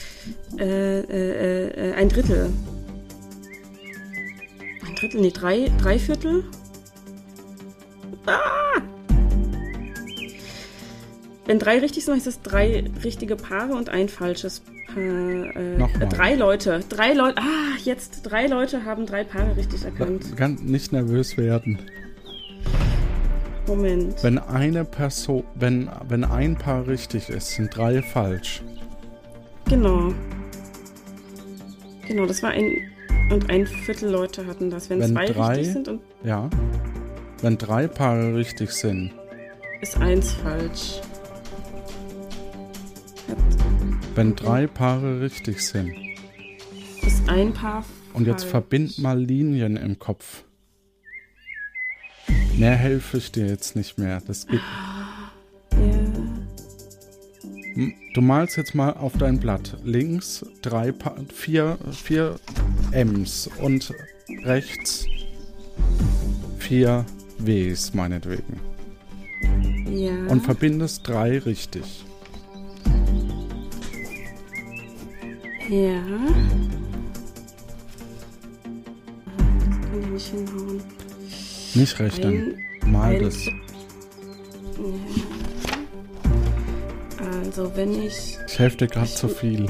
Äh, äh, äh, ein Drittel. Ein Drittel, nee, drei, drei Viertel. Ah! Wenn drei richtig sind, heißt das drei richtige Paare und ein falsches Paar. Äh,
Nochmal.
drei Leute. Drei Leute. Ah, jetzt drei Leute haben drei Paare richtig erkannt.
Ganz nicht nervös werden.
Moment.
Wenn eine Person, wenn, wenn ein Paar richtig ist, sind drei falsch.
Genau. Genau, das war ein. Und ein Viertel Leute hatten das. Wenn,
Wenn
zwei
drei,
richtig sind und
ja, wenn drei Paare richtig sind,
ist eins falsch.
Wenn drei Paare richtig sind.
Ist ein Paar
Und jetzt
falsch.
verbind mal Linien im Kopf. Mehr helfe ich dir jetzt nicht mehr. Das geht. Hm, Du malst jetzt mal auf dein Blatt links drei pa vier, vier M's und rechts vier W's meinetwegen.
Ja.
Und verbindest drei richtig.
Ja. Das kann ich nicht hinhauen.
Nicht rechnen. Mal
ein-
das.
Ja. Also, wenn ich.
Ich helfe dir gerade zu viel.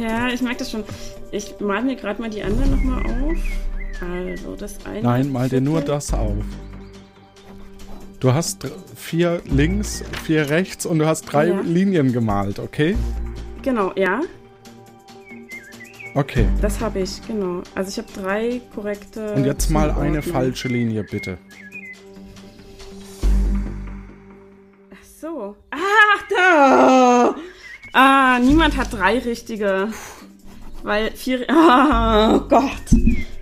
Ja, ich merke das schon. Ich mal mir gerade mal die anderen nochmal auf. Also, das eine.
Nein, mal dir nur das auf. Du hast vier links, vier rechts und du hast drei
Ja.
Linien gemalt, okay?
Genau, ja.
Okay.
Das habe ich, genau. Also, ich habe drei korrekte.
Und jetzt mal eine
Zuordnungen.
falsche Linie, bitte.
Ach so. Ach, da! Ah, niemand hat drei richtige. Weil vier. Ah, oh Gott.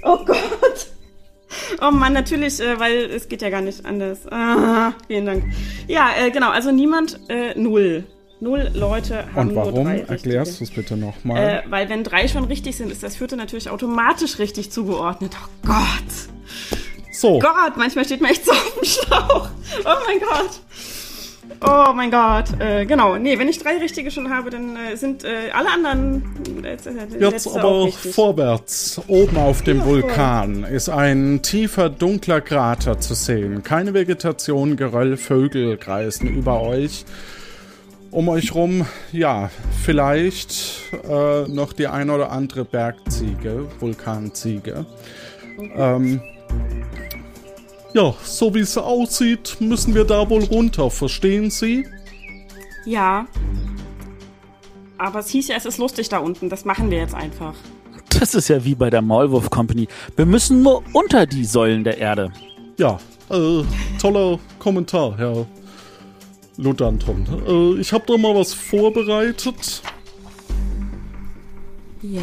Oh Gott. Oh Mann, natürlich, äh, weil es geht ja gar nicht anders. Ah, vielen Dank. Ja, äh, genau, also niemand, äh, null. Null Leute haben
Und warum? Erklärst du es bitte nochmal?
Äh, weil wenn drei schon richtig sind, ist das vierte natürlich automatisch richtig zugeordnet. Oh Gott.
So.
Gott, manchmal steht man echt so auf dem Schlauch. Oh mein Gott. Oh mein Gott. Äh, genau. Nee, wenn ich drei richtige schon habe, dann äh, sind äh, alle anderen äh,
Jetzt
auch
aber
richtig.
vorwärts. Oben auf dem
Ja,
Vulkan ist ein tiefer, dunkler Krater zu sehen. Keine Vegetation, Geröll, Vögel kreisen über euch. Um euch rum, ja, vielleicht äh, noch die ein oder andere Bergziege, Vulkanziege. Ähm, ja, so wie es aussieht, müssen wir da wohl runter, verstehen Sie?
Ja. Aber es hieß ja, es ist lustig da unten. Das machen wir jetzt einfach.
Das ist ja wie bei der Maulwurf Company. Wir müssen nur unter die Säulen der Erde.
Ja, äh, toller Kommentar, Herr Ludanton. Äh, ich habe da mal was vorbereitet.
Ja.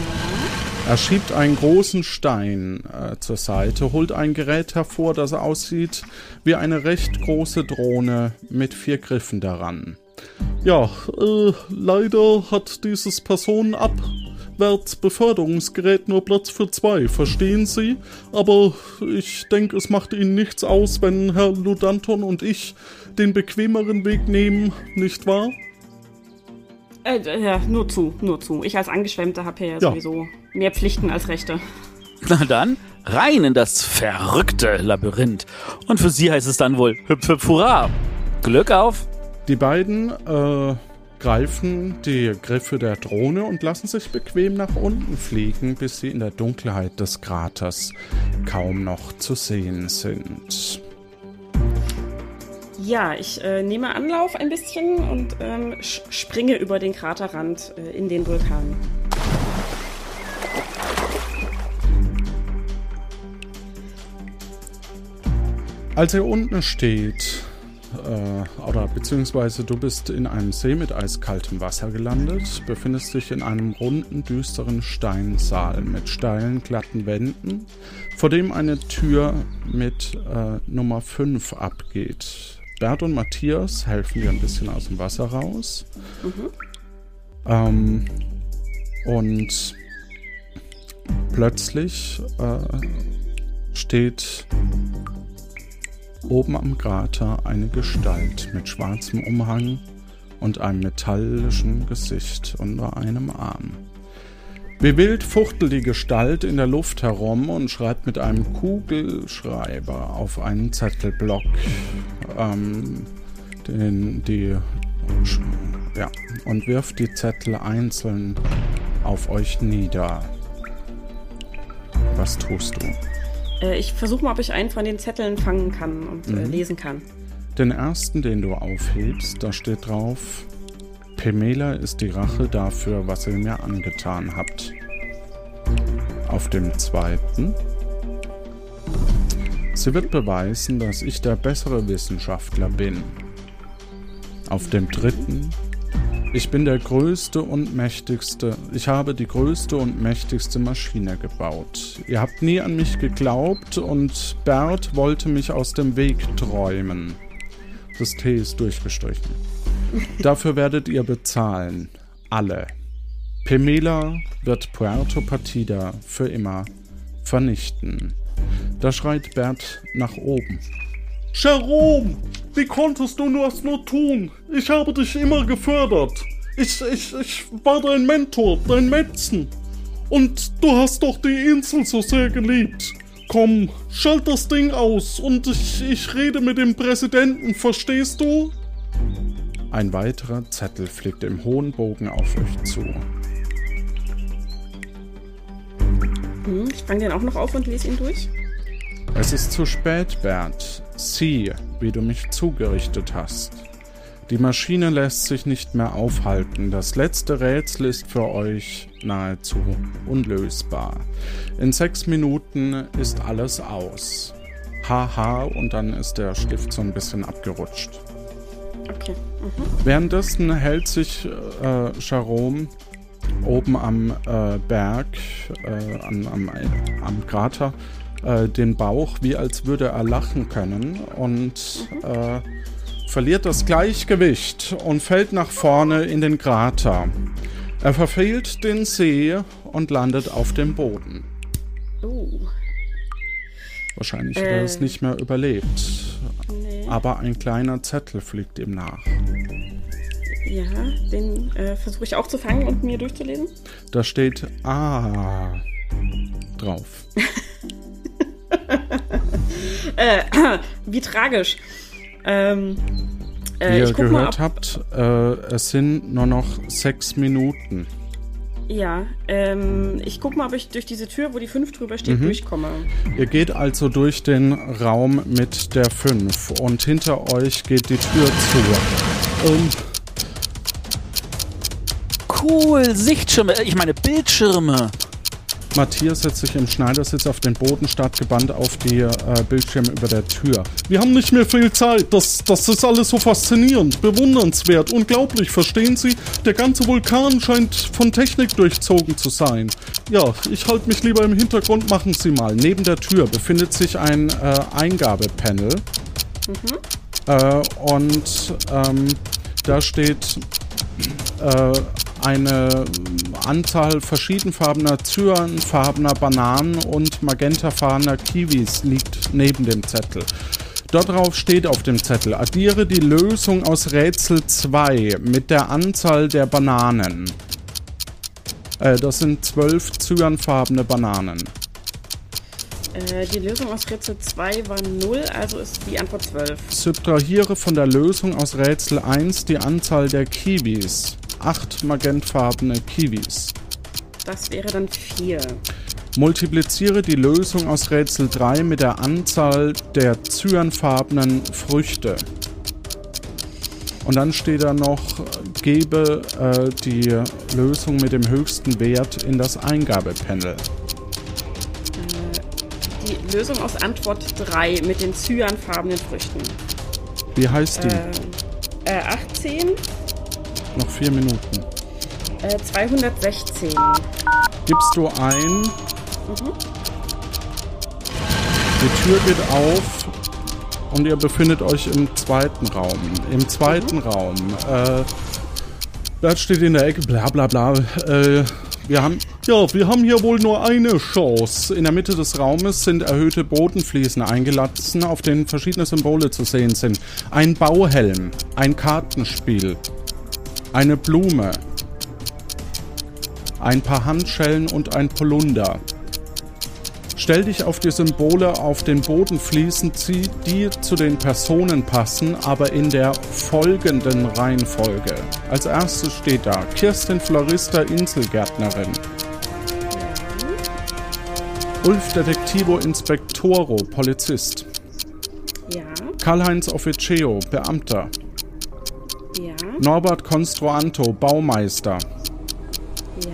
Er schiebt einen großen Stein äh, zur Seite, holt ein Gerät hervor, das aussieht wie eine recht große Drohne mit vier Griffen daran. Ja, äh, leider hat dieses Personenabwärtsbeförderungsgerät nur Platz für zwei, verstehen Sie? Aber ich denke, es macht Ihnen nichts aus, wenn Herr Ludanton und ich den bequemeren Weg nehmen, nicht wahr?
Äh, äh, ja, nur zu, nur zu. Ich als Angeschwemmter habe ja,
Ja.
sowieso mehr Pflichten als Rechte.
Na dann, rein in das verrückte Labyrinth. Und für sie heißt es dann wohl hüpf hüpf hurra. Glück auf.
Die beiden äh, greifen die Griffe der Drohne und lassen sich bequem nach unten fliegen, bis sie in der Dunkelheit des Kraters kaum noch zu sehen sind.
Ja, ich äh, nehme Anlauf ein bisschen und ähm, springe über den Kraterrand äh, in den Vulkan.
Als ihr unten steht, äh, oder beziehungsweise du bist in einem See mit eiskaltem Wasser gelandet, befindest dich in einem runden, düsteren Steinsaal mit steilen, glatten Wänden, vor dem eine Tür mit äh, Nummer 5 abgeht. Bert und Matthias helfen dir ein bisschen aus dem Wasser raus. Mhm. Ähm, und plötzlich äh, steht Oben am Krater eine Gestalt mit schwarzem Umhang und einem metallischen Gesicht unter einem Arm. Wie wild fuchtelt die Gestalt in der Luft herum und schreibt mit einem Kugelschreiber auf einen Zettelblock, ähm, den, die, ja, und wirft die Zettel einzeln auf euch nieder. Was tust du?
Äh, ich versuche mal, ob ich einen von den Zetteln fangen kann und äh, mhm. äh, lesen kann.
Den ersten, den du aufhebst, da steht drauf, Pemela ist die Rache dafür, was ihr mir angetan habt. Auf dem zweiten, sie wird beweisen, dass ich der bessere Wissenschaftler bin. Auf dem dritten, ich bin der größte und mächtigste. Ich habe die größte und mächtigste Maschine gebaut. Ihr habt nie an mich geglaubt und Bert wollte mich aus dem Weg träumen. Das T ist durchgestrichen. Dafür werdet ihr bezahlen. Alle. Pemela wird Puerto Partida für immer vernichten. Da schreit Bert nach oben.
Jerome, wie konntest du das nur tun? Ich habe dich immer gefördert. Ich, ich, ich war dein Mentor, dein Metzen. Und du hast doch die Insel so sehr geliebt. Komm, schalt das Ding aus und ich, ich rede mit dem Präsidenten, verstehst du?
Ein weiterer Zettel fliegt im hohen Bogen auf euch zu.
Hm, ich fange den auch noch auf und lese ihn durch.
Es ist zu spät, Bert. Sieh, wie du mich zugerichtet hast. Die Maschine lässt sich nicht mehr aufhalten. Das letzte Rätsel ist für euch nahezu unlösbar. In sechs Minuten ist alles aus. Haha, und dann ist der Stift so ein bisschen abgerutscht.
Okay.
Mhm. Währenddessen hält sich äh, oben am äh, Berg, äh, an, am, am Krater, äh, den Bauch, wie als würde er lachen können und äh, verliert das Gleichgewicht und fällt nach vorne in den Krater. Er verfehlt den See und landet auf dem Boden.
Oh.
Wahrscheinlich wird er es äh. nicht mehr überlebt. Aber ein kleiner Zettel fliegt ihm nach.
Ja, den äh, versuche ich auch zu fangen und mir durchzulesen.
Da steht A drauf.
äh, wie tragisch. Ähm,
äh, Wie ihr gehört mal, habt, äh, es sind nur noch sechs Minuten.
Ja, ähm, ich guck mal, ob ich durch diese Tür, wo die 5 drüber steht, mhm. durchkomme.
Ihr geht also durch den Raum mit der 5 und hinter euch geht die Tür zu.
Ähm. Cool, Sichtschirme, ich meine Bildschirme.
Matthias setzt sich im Schneidersitz auf den Boden, starrt gebannt auf die äh, Bildschirme über der Tür.
Wir haben nicht mehr viel Zeit. Das, das ist alles so faszinierend, bewundernswert, unglaublich, verstehen Sie? Der ganze Vulkan scheint von Technik durchzogen zu sein. Ja, ich halte mich lieber im Hintergrund, machen Sie mal.
Neben der Tür befindet sich ein äh, Eingabepanel. Mhm. Äh, und ähm, da steht äh, eine Anzahl verschiedenfarbener Cyanfarbener Bananen und magentafarbener Kiwis liegt neben dem Zettel. Dort drauf steht auf dem Zettel, addiere die Lösung aus Rätsel 2 mit der Anzahl der Bananen. Äh, das sind zwölf cyanfarbene Bananen.
Äh, die Lösung aus Rätsel 2 war 0, also ist die Antwort 12.
Subtrahiere von der Lösung aus Rätsel 1 die Anzahl der Kiwis. Acht magentfarbene Kiwis.
Das wäre dann 4.
Multipliziere die Lösung aus Rätsel 3 mit der Anzahl der cyanfarbenen Früchte. Und dann steht da noch, gebe äh, die Lösung mit dem höchsten Wert in das Eingabepanel.
Die Lösung aus Antwort 3 mit den cyanfarbenen Früchten.
Wie heißt die?
Äh, äh, 18,
Noch vier Minuten.
äh, 216.
Gibst du ein,
Mhm.
die Tür geht auf und ihr befindet euch im zweiten Raum. Im zweiten Raum. Äh, Bert steht in der Ecke, bla bla bla. Äh, wir haben, ja, wir haben hier wohl nur eine Chance. In der Mitte des Raumes sind erhöhte Bodenfliesen eingelassen, auf denen verschiedene Symbole zu sehen sind. Ein Bauhelm, ein Kartenspiel, eine Blume, ein paar Handschellen und ein Polunder. Stell dich auf die Symbole auf den Bodenfliesen, zieh- die zu den Personen passen, aber in der folgenden Reihenfolge. Als erstes steht da Kirstin Florista Inselgärtnerin. Ulf Detektivo Inspektoro, Polizist.
Ja,
Karl-Heinz Officeo, Beamter.
Ja,
Norbert Construanto, Baumeister.
ja.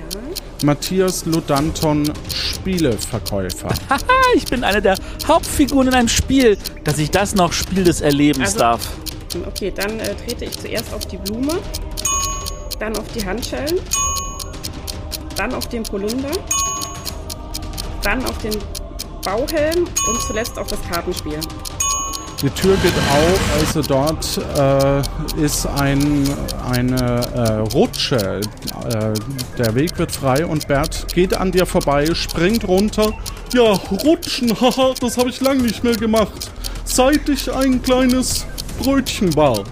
Matthias Ludanton, Spieleverkäufer.
Haha, ich bin eine der Hauptfiguren in einem Spiel, dass ich das noch Spiel des Erlebens
Also-
darf.
Okay, dann äh, trete ich zuerst auf die Blume, dann auf die Handschellen, dann auf den Polunder, dann auf den Bauhelm und zuletzt auf das Kartenspiel.
Die Tür geht auf, also dort äh, ist ein, eine äh, Rutsche. Äh, der Weg wird frei und Bert geht an dir vorbei, springt runter. Ja, rutschen, haha, das habe ich lange nicht mehr gemacht. Seit ich ein kleines Brötchen war.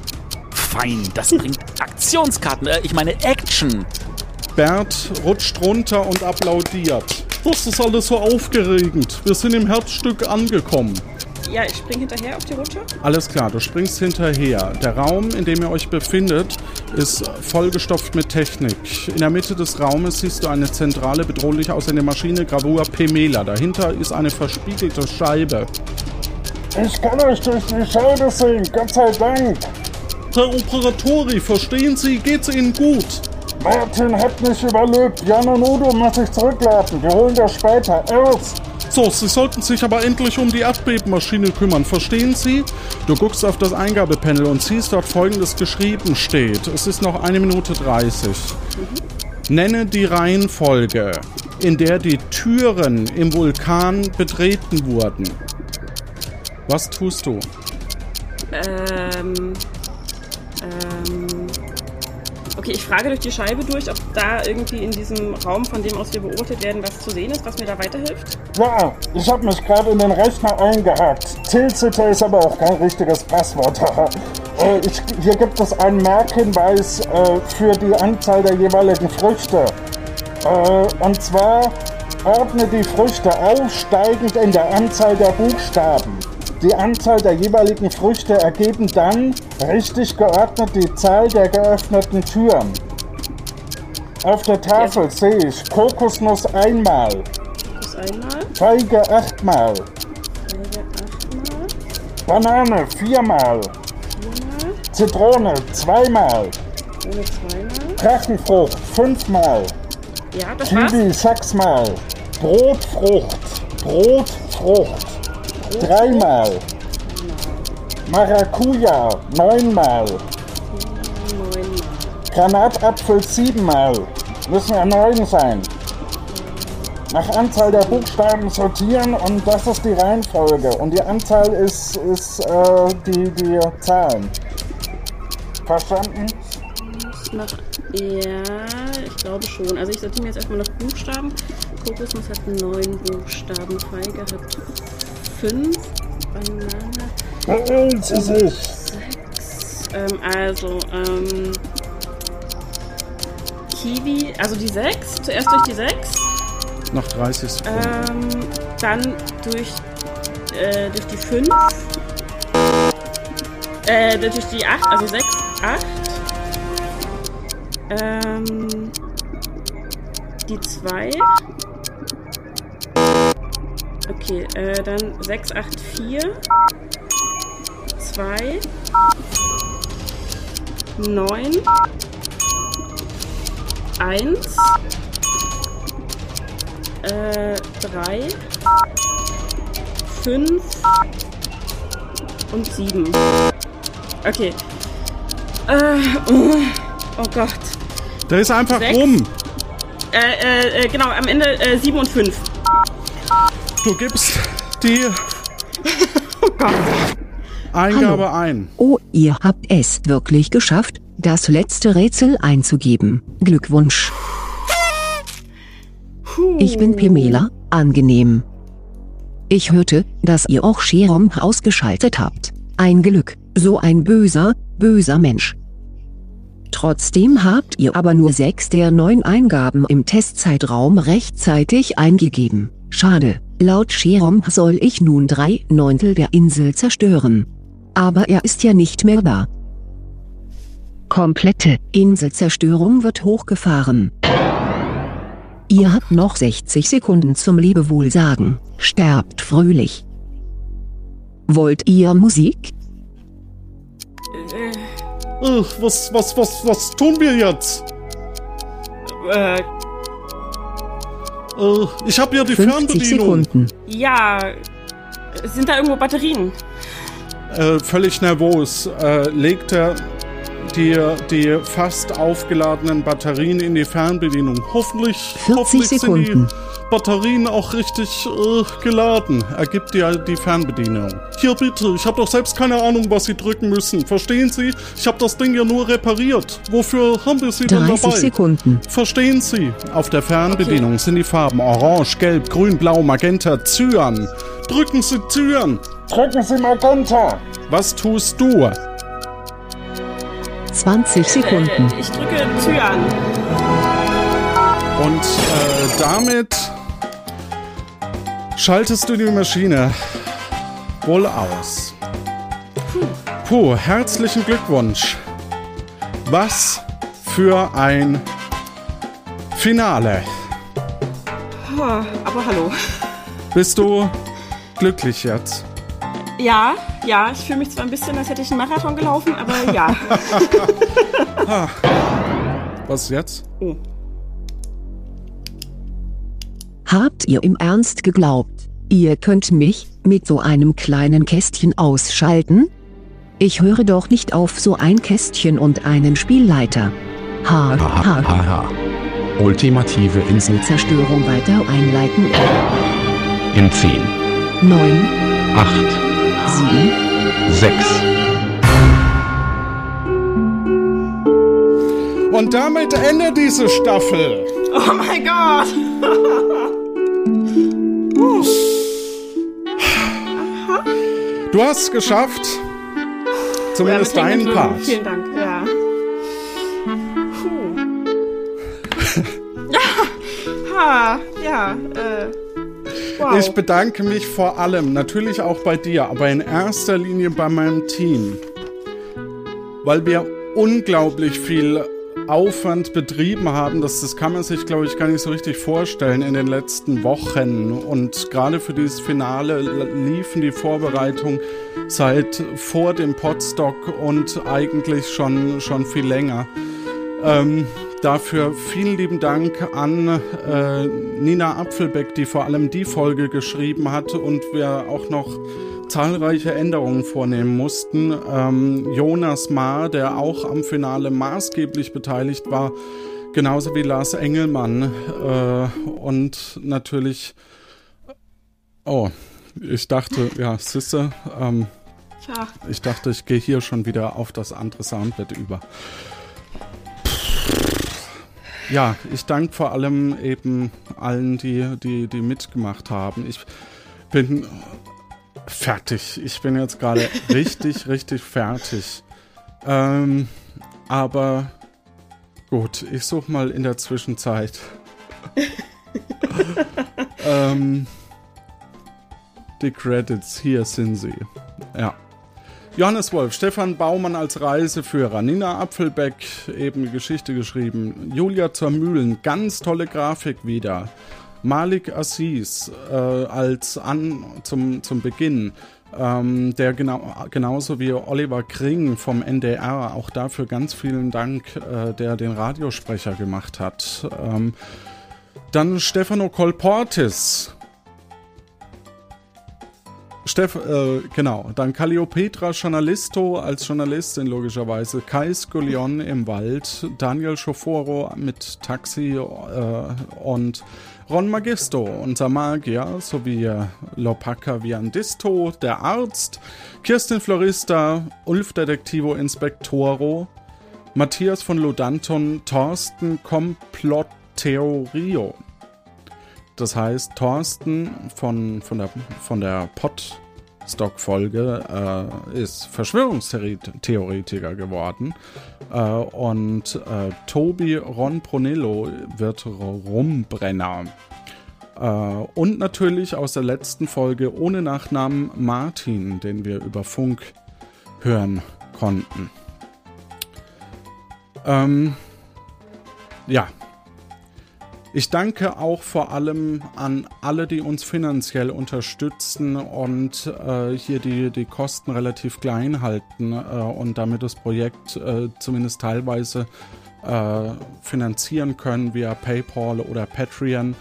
Fein, das bringt Aktionskarten, äh, ich meine Action.
Bert rutscht runter und applaudiert. Das ist alles so aufgeregend. Wir sind im Herzstück angekommen.
Ja, ich springe hinterher auf die Rutsche.
Alles klar, du springst hinterher. Der Raum, in dem ihr euch befindet, ist vollgestopft mit Technik. In der Mitte des Raumes siehst du eine zentrale, bedrohlich aussehende Maschine Gravur Pemela. Dahinter ist eine verspiegelte Scheibe.
Ich kann euch durch die Scheibe sehen, Gott sei Dank.
Herr Operatori, verstehen Sie, geht's Ihnen gut?
Martin hat mich überlebt. Jan und Udo muss ich zurückladen. Wir holen das später. Aus!
So, Sie sollten sich aber endlich um die Erdbebenmaschine kümmern, verstehen Sie? Du guckst auf das Eingabepanel und siehst dort folgendes geschrieben steht. Es ist noch eine Minute 30. Nenne die Reihenfolge, in der die Türen im Vulkan betreten wurden. Was tust du?
Ähm, okay, ich frage durch die Scheibe durch, ob da irgendwie in diesem Raum, von dem aus wir beobachtet werden, was zu sehen ist, was mir da weiterhilft.
Ja, ich habe mich gerade in den Rechner eingehackt. Tilsiter ist aber auch kein richtiges Passwort. äh, ich, hier gibt es einen Merkhinweis äh, für die Anzahl der jeweiligen Früchte. Äh, und zwar ordne die Früchte aufsteigend in der Anzahl der Buchstaben. Die Anzahl der jeweiligen Früchte ergeben dann richtig geordnet die Zahl der geöffneten Türen. Auf der Tafel sehe ich Kokosnuss einmal,
einmal,
Feige achtmal, Banane viermal, Zitrone zweimal,
ohne zweimal.
Drachenfrucht fünfmal,
Ja, das war's.
Kiwi sechsmal, Brotfrucht, Brotfrucht dreimal, Maracuja neunmal, Granatapfel siebenmal, müssen ja neun sein. Nach Anzahl der Buchstaben sortieren und das ist die Reihenfolge. Und die Anzahl ist, ist äh, die, die Zahlen. Verstanden?
Nach, ja, ich glaube schon. Also ich sortiere mir jetzt erstmal nach Buchstaben. Kokosnuss hat neun Buchstaben, Feige hat fünf, Banane
Beeilst Sie sich.
sechs. Ähm, also, ähm, Kiwi, also die sechs, zuerst durch die sechs.
Noch 30 Sekunden.
Ähm, dann durch, äh, durch die 5. Äh, durch die 8, also 6, 8. Ähm, die 2. Okay, äh, dann 6, 8, 4. 2. 9. 1. Äh, 3. 5. Und 7. Okay. Äh, oh, oh Gott.
Der ist einfach
Sechs.
rum.
Äh, äh, äh, genau, am Ende äh, 7 und 5.
Du gibst die
Oh
Eingabe ein.
Oh, ihr habt es wirklich geschafft, das letzte Rätsel einzugeben. Glückwunsch. Ich bin Pimela, angenehm. Ich hörte, dass ihr auch Cherom ausgeschaltet habt. Ein Glück, so ein böser, böser Mensch. Trotzdem habt ihr aber nur sechs der neun Eingaben im Testzeitraum rechtzeitig eingegeben. Schade, laut Cherom soll ich nun drei Neuntel der Insel zerstören. Aber er ist ja nicht mehr da. Komplette Inselzerstörung wird hochgefahren. Ihr habt noch 60 Sekunden zum Lebewohl sagen. Sterbt fröhlich. Wollt ihr Musik?
Äh, was, was, was, was tun wir jetzt?
Äh,
Äh, ich habe ja die
50
Fernbedienung.
Sekunden.
ja. Sind da irgendwo Batterien?
Äh, völlig nervös äh, legt er die, die fast aufgeladenen Batterien in die Fernbedienung. Hoffentlich,
40
hoffentlich sind
Sekunden.
die Batterien auch richtig äh, geladen. Er gibt dir die Fernbedienung. Hier bitte, ich habe doch selbst keine Ahnung, was Sie drücken müssen. Verstehen Sie? Ich habe das Ding ja nur repariert. Wofür haben wir Sie denn
30
dabei?
Sekunden.
Verstehen Sie? Auf der Fernbedienung sind die Farben Orange, Gelb, Grün, Blau, Magenta, Cyan. Drücken Sie Cyan. Drücken Sie Magenta. Was tust du?
20 Sekunden.
Ich drücke Cyan.
Und äh, damit schaltest du die Maschine wohl aus. Puh, herzlichen Glückwunsch. Was für ein Finale.
Aber hallo.
Bist du glücklich jetzt?
Ja, ja, ich fühle mich zwar ein bisschen, als hätte ich einen Marathon gelaufen, aber ja.
Was jetzt?
Oh.
Habt ihr im Ernst geglaubt, ihr könnt mich mit so einem kleinen Kästchen ausschalten? Ich höre doch nicht auf so ein Kästchen und einen Spielleiter. Ha, ha, ha.
Haha. Ultimative Insel
Zerstörung weiter einleiten.
in 10,
9,
8,
7,
6.
Und damit endet diese Staffel.
Oh mein Gott!
Du hast es geschafft. Zumindest deinen Part.
Vielen Dank, ja. Puh. ha, ja, äh. Wow.
Ich bedanke mich vor allem, natürlich auch bei dir, aber in erster Linie bei meinem Team. Weil wir unglaublich viel Aufwand betrieben haben, das, das kann man sich, glaube ich, gar nicht so richtig vorstellen in den letzten Wochen. Und gerade für dieses Finale liefen die Vorbereitungen seit vor dem Podstock und eigentlich schon, schon viel länger. Ähm, dafür vielen lieben Dank an äh, Nina Apfelbeck, die vor allem die Folge geschrieben hat und wir auch noch zahlreiche Änderungen vornehmen mussten. Ähm, Jonas Maar, der auch am Finale maßgeblich beteiligt war, genauso wie Lars Engelmann äh, und natürlich Oh, ich dachte, ja, Sisse, ähm,
Tja.
ich dachte, ich gehe hier schon wieder auf das andere Soundbett über. Ja, ich danke vor allem eben allen, die, die, die mitgemacht haben. Ich bin fertig. Ich bin jetzt gerade richtig, richtig fertig. Ähm, aber gut, ich suche mal in der Zwischenzeit. ähm, die Credits, hier sind sie. Ja. Johannes Wolf, Stefan Baumann als Reiseführer, Nina Apfelbeck, eben Geschichte geschrieben, Julia zur Mühlen, ganz tolle Grafik wieder. Malik Assis äh, als an zum, zum Beginn, ähm, der genau, genauso wie Oliver Kring vom NDR, auch dafür ganz vielen Dank, äh, der den Radiosprecher gemacht hat. Ähm, dann Stefano Colportis, Steff, äh, genau. Dann Calliopetra Journalisto als Journalistin logischerweise. Kai Skullion im Wald. Daniel Schoforo mit Taxi äh, und Ron Magisto, unser Magier, sowie Lopaka Viandisto, der Arzt. Kirstin Florista, Ulf Detektivo Inspektoro. Matthias von Ludanton, Thorsten Komplotteorio. Das heißt, Thorsten von, von der, von der Podstock-Folge äh, ist Verschwörungstheoretiker geworden. Äh, und äh, Tobi Ron Brunello wird Rumbrenner. Äh, und natürlich aus der letzten Folge ohne Nachnamen Martin, den wir über Funk hören konnten. Ähm, ja, ich danke auch vor allem an alle, die uns finanziell unterstützen und äh, hier die, die Kosten relativ klein halten äh, und damit das Projekt äh, zumindest teilweise äh, finanzieren können via PayPal oder Patreon.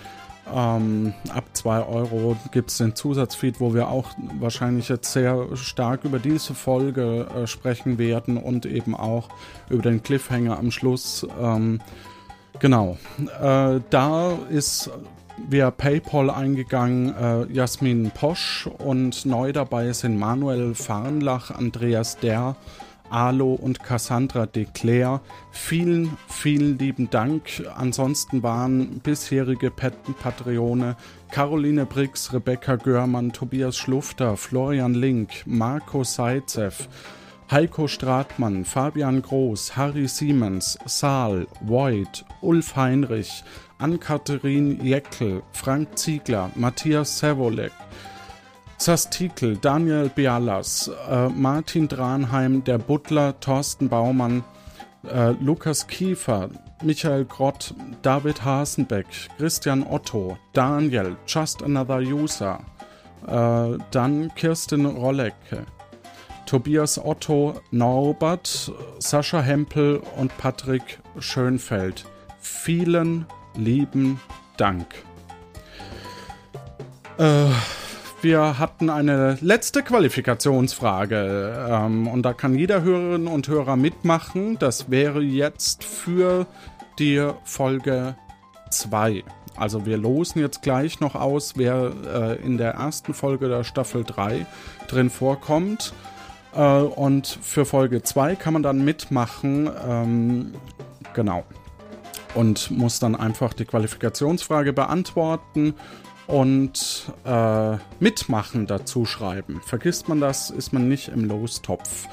Ähm, ab 2 Euro gibt es den Zusatzfeed, wo wir auch wahrscheinlich jetzt sehr stark über diese Folge äh, sprechen werden und eben auch über den Cliffhanger am Schluss. Ähm, Genau. Äh, da ist via PayPal eingegangen äh, Jasmin Posch und neu dabei sind Manuel Farnlach, Andreas Der, Alo und Cassandra de Claire. Vielen, vielen lieben Dank. Ansonsten waren bisherige Pat Patreone Caroline Brix, Rebecca Görmann, Tobias Schlufter, Florian Link, Marco Seitzev, Heiko Stratmann, Fabian Groß, Harry Siemens, Saal, Voigt, Ulf Heinrich, Ann-Katharin Jeckel, Frank Ziegler, Matthias Servolek, Sastikel, Daniel Bialas, äh, Martin Dranheim, der Butler, Thorsten Baumann, äh, Lukas Kiefer, Michael Grott, David Hasenbeck, Christian Otto, Daniel, Just Another User, äh, dann Kirsten Rollecke, Tobias Otto, Norbert, Sascha Hempel und Patrick Schönfeld. Vielen lieben Dank. Äh, wir hatten eine letzte Qualifikationsfrage ähm, und da kann jeder Hörerin und Hörer mitmachen. Das wäre jetzt für die Folge 2. Also wir losen jetzt gleich noch aus, wer äh, in der ersten Folge der Staffel 3 drin vorkommt. Äh, und für Folge 2 kann man dann mitmachen. Ähm, genau. Und muss dann einfach die Qualifikationsfrage beantworten und äh, mitmachen dazu schreiben. Vergisst man das, ist man nicht im Lostopf.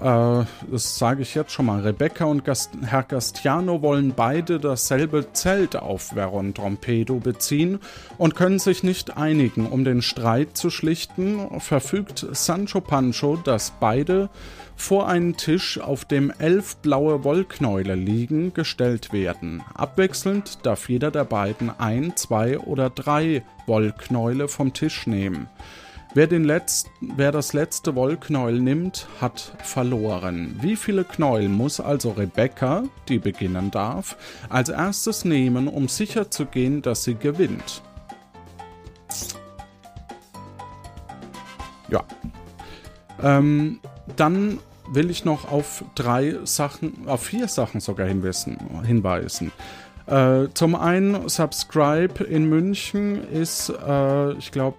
Äh, das sage ich jetzt schon mal. Rebecca und Gast Herr Gastiano wollen beide dasselbe Zelt auf Veron Trompedo beziehen und können sich nicht einigen. Um den Streit zu schlichten, verfügt Sancho Pancho, dass beide vor einen Tisch, auf dem elf blaue Wollknäule liegen, gestellt werden. Abwechselnd darf jeder der beiden ein, zwei oder drei Wollknäule vom Tisch nehmen. Wer, den Letz wer das letzte Wollknäuel nimmt, hat verloren. Wie viele Knäuel muss also Rebecca, die beginnen darf, als erstes nehmen, um sicherzugehen, dass sie gewinnt? Ja. Ähm, dann will ich noch auf drei Sachen, auf vier Sachen sogar hinweisen. Äh, zum einen, Subscribe in München ist, äh, ich glaube,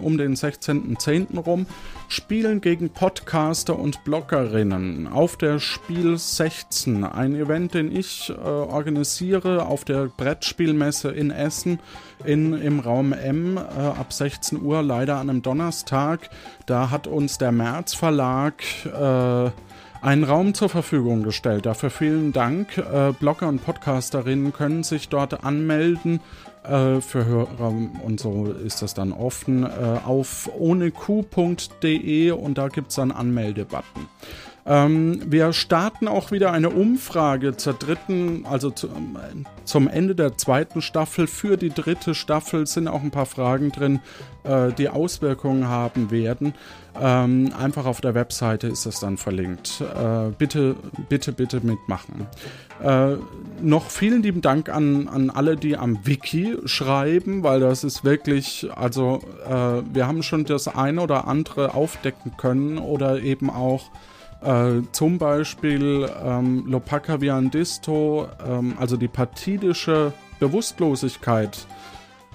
um den 16.10. rum. Spielen gegen Podcaster und Bloggerinnen auf der Spiel 16. Ein Event, den ich äh, organisiere auf der Brettspielmesse in Essen in, im Raum M äh, ab 16 Uhr, leider an einem Donnerstag. Da hat uns der März Verlag äh, einen Raum zur Verfügung gestellt. Dafür vielen Dank. Äh, Blogger und Podcasterinnen können sich dort anmelden Äh, für Hörer und so ist das dann offen äh, auf ohneq.de und da gibt es einen Anmeldebutton. Ähm, wir starten auch wieder eine Umfrage zur dritten, also zu, zum Ende der zweiten Staffel. Für die dritte Staffel sind auch ein paar Fragen drin, äh, die Auswirkungen haben werden. Ähm, einfach auf der Webseite ist das dann verlinkt. Äh, bitte, bitte, bitte mitmachen. Äh, noch vielen lieben Dank an, an alle, die am Wiki schreiben, weil das ist wirklich, also äh, wir haben schon das eine oder andere aufdecken können oder eben auch äh, zum Beispiel ähm, Lopaka Viandisto, ähm, also die partidische Bewusstlosigkeit,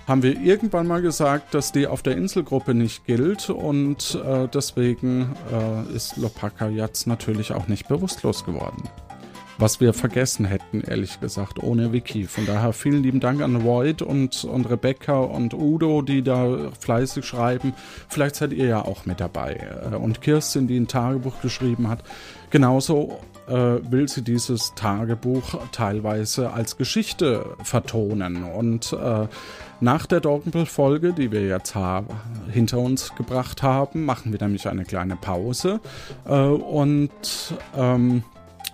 haben wir irgendwann mal gesagt, dass die auf der Inselgruppe nicht gilt und äh, deswegen äh, ist Lopaka jetzt natürlich auch nicht bewusstlos geworden was wir vergessen hätten, ehrlich gesagt, ohne Wiki. Von daher vielen lieben Dank an Void und, und Rebecca und Udo, die da fleißig schreiben. Vielleicht seid ihr ja auch mit dabei. Äh, und Kirstin, die ein Tagebuch geschrieben hat. Genauso will sie dieses Tagebuch teilweise als Geschichte vertonen. Und äh, nach der Doppelfolge, die wir jetzt hinter uns gebracht haben, machen wir nämlich eine kleine Pause. Äh, und ähm,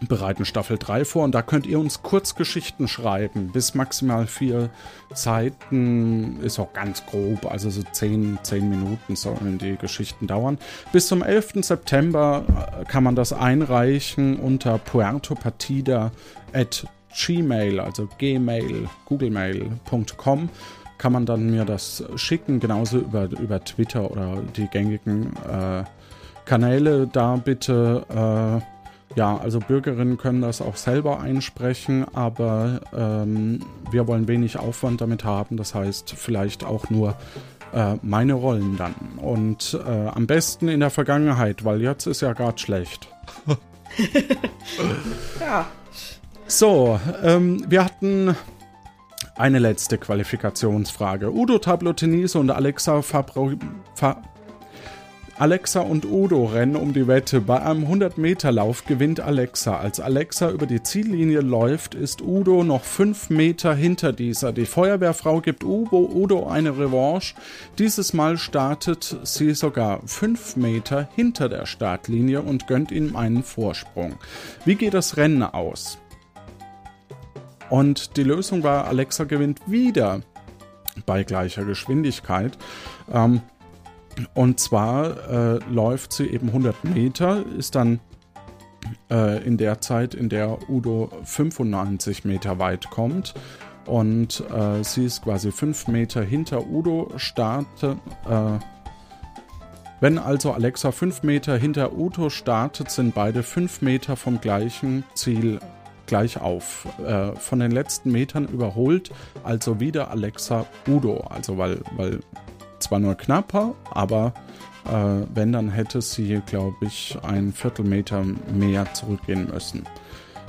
bereiten Staffel 3 vor und da könnt ihr uns Kurzgeschichten schreiben. Bis maximal vier Seiten ist auch ganz grob, also so 10, 10 Minuten sollen die Geschichten dauern. Bis zum 11. September äh, kann man das einreichen unter puertopartida at gmail, also gmail, googlemail.com kann man dann mir das schicken, genauso über, über Twitter oder die gängigen äh, Kanäle. Da bitte äh, ja, also Bürgerinnen können das auch selber einsprechen, aber ähm, wir wollen wenig Aufwand damit haben. Das heißt, vielleicht auch nur äh, meine Rollen dann. Und äh, am besten in der Vergangenheit, weil jetzt ist ja gerade schlecht.
ja.
So, ähm, wir hatten eine letzte Qualifikationsfrage. Udo Tablo Tenise und Alexa Fabro, Fa Alexa und Udo rennen um die Wette. Bei einem 100-Meter-Lauf gewinnt Alexa. Als Alexa über die Ziellinie läuft, ist Udo noch 5 Meter hinter dieser. Die Feuerwehrfrau gibt Udo, Udo eine Revanche. Dieses Mal startet sie sogar 5 Meter hinter der Startlinie und gönnt ihm einen Vorsprung. Wie geht das Rennen aus? Und die Lösung war, Alexa gewinnt wieder bei gleicher Geschwindigkeit. Ähm, und zwar äh, läuft sie eben 100 Meter, ist dann äh, in der Zeit, in der Udo 95 Meter weit kommt. Und äh, sie ist quasi 5 Meter hinter Udo, startet. Äh, wenn also Alexa 5 Meter hinter Udo startet, sind beide 5 Meter vom gleichen Ziel gleich auf. Äh, von den letzten Metern überholt also wieder Alexa Udo. Also weil, weil zwar nur knapper, aber äh, wenn, dann hätte sie, glaube ich, ein Viertelmeter mehr zurückgehen müssen.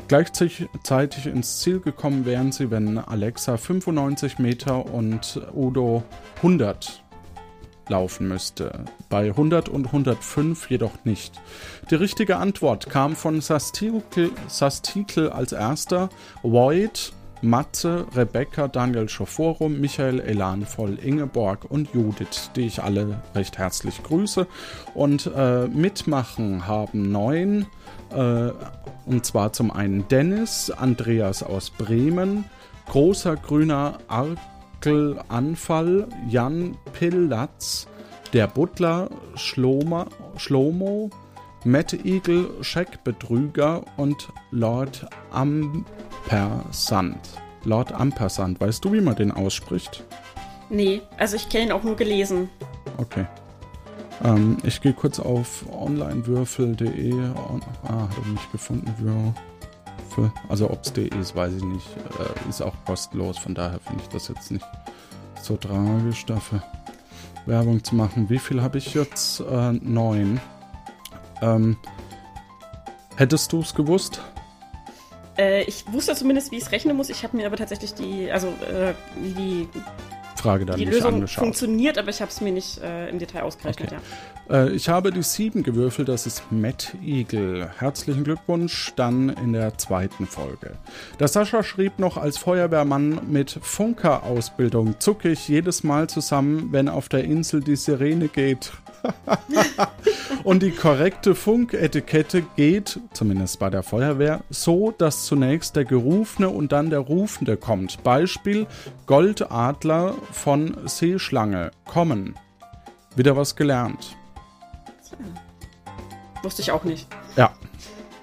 Gleichzeitig ins Ziel gekommen wären sie, wenn Alexa 95 Meter und Udo 100 laufen müsste. Bei 100 und 105 jedoch nicht. Die richtige Antwort kam von Sastikel als erster, Void Matze, Rebecca, Daniel Schoforum, Michael Elanvoll, Ingeborg und Judith, die ich alle recht herzlich grüße. Und äh, mitmachen haben neun, äh, und zwar zum einen Dennis, Andreas aus Bremen, großer grüner Arkelanfall, Jan Pillatz, der Butler, Schloma, Schlomo, Matt Eagle, Scheckbetrüger und Lord Ampersand. Lord Ampersand, weißt du, wie man den ausspricht?
Nee, also ich kenne ihn auch nur gelesen.
Okay. Ähm, ich gehe kurz auf onlinewürfel.de. Ah, hat er nicht gefunden. Würfel. Also ob es de ist, weiß ich nicht. Äh, ist auch kostenlos, von daher finde ich das jetzt nicht so tragisch dafür. Werbung zu machen. Wie viel habe ich jetzt? Äh, neun. Ähm, hättest du es gewusst?
Äh, ich wusste zumindest, wie ich es rechnen muss. Ich habe mir aber tatsächlich die, also äh, die
Frage dann
die
nicht
Lösung
angeschaut.
funktioniert, aber ich habe es mir nicht äh, im Detail ausgerechnet,
Okay.
ja.
Äh, ich habe die sieben gewürfelt, das ist Matt Eagle. Herzlichen Glückwunsch, dann in der zweiten Folge. Der Sascha schrieb noch, als Feuerwehrmann mit Funker-Ausbildung zucke ich jedes Mal zusammen, wenn auf der Insel die Sirene geht. Und die korrekte Funketikette geht, zumindest bei der Feuerwehr, so, dass zunächst der Gerufene und dann der Rufende kommt. Beispiel Goldadler von Seeschlange kommen. Wieder was gelernt.
Wusste ich auch nicht.
Ja.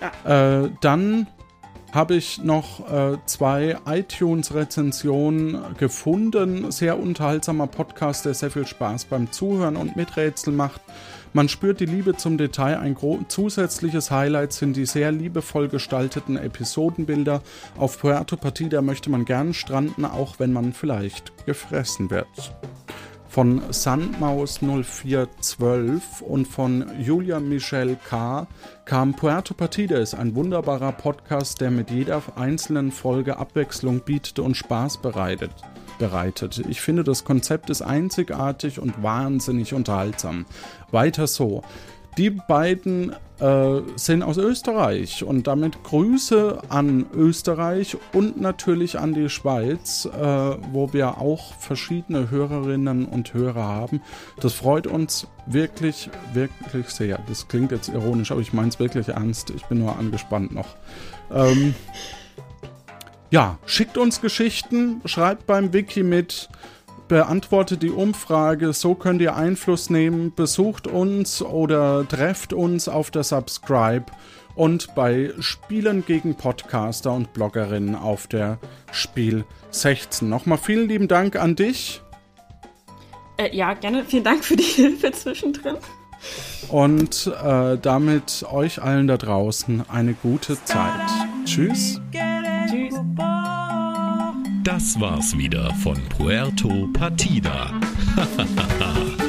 Ja.
Äh, dann habe ich noch äh, zwei iTunes-Rezensionen gefunden. Sehr unterhaltsamer Podcast, der sehr viel Spaß beim Zuhören und Miträtseln macht. Man spürt die Liebe zum Detail. Ein zusätzliches Highlight sind die sehr liebevoll gestalteten Episodenbilder. Auf Puerto Partida möchte man gern stranden, auch wenn man vielleicht gefressen wird von Sandmaus 0412 und von Julia Michelle K. kam Puerto Partidas, ein wunderbarer Podcast, der mit jeder einzelnen Folge Abwechslung bietet und Spaß bereitet. bereitet. Ich finde, das Konzept ist einzigartig und wahnsinnig unterhaltsam. Weiter so. Die beiden äh, sind aus Österreich und damit Grüße an Österreich und natürlich an die Schweiz, äh, wo wir auch verschiedene Hörerinnen und Hörer haben. Das freut uns wirklich, wirklich sehr. Das klingt jetzt ironisch, aber ich meine es wirklich ernst. Ich bin nur angespannt noch. Ähm, ja, schickt uns Geschichten, schreibt beim Wiki mit, beantwortet die Umfrage, so könnt ihr Einfluss nehmen, besucht uns oder trefft uns auf der Subscribe und bei Spielen gegen Podcaster und Bloggerinnen auf der Spiel 16. Nochmal vielen lieben Dank an dich
Äh, ja, gerne. Vielen Dank für die Hilfe zwischendrin.
und äh, damit euch allen da draußen eine gute Zeit. Tschüss.
Tschüss.
Das war's wieder von Puerto Partida.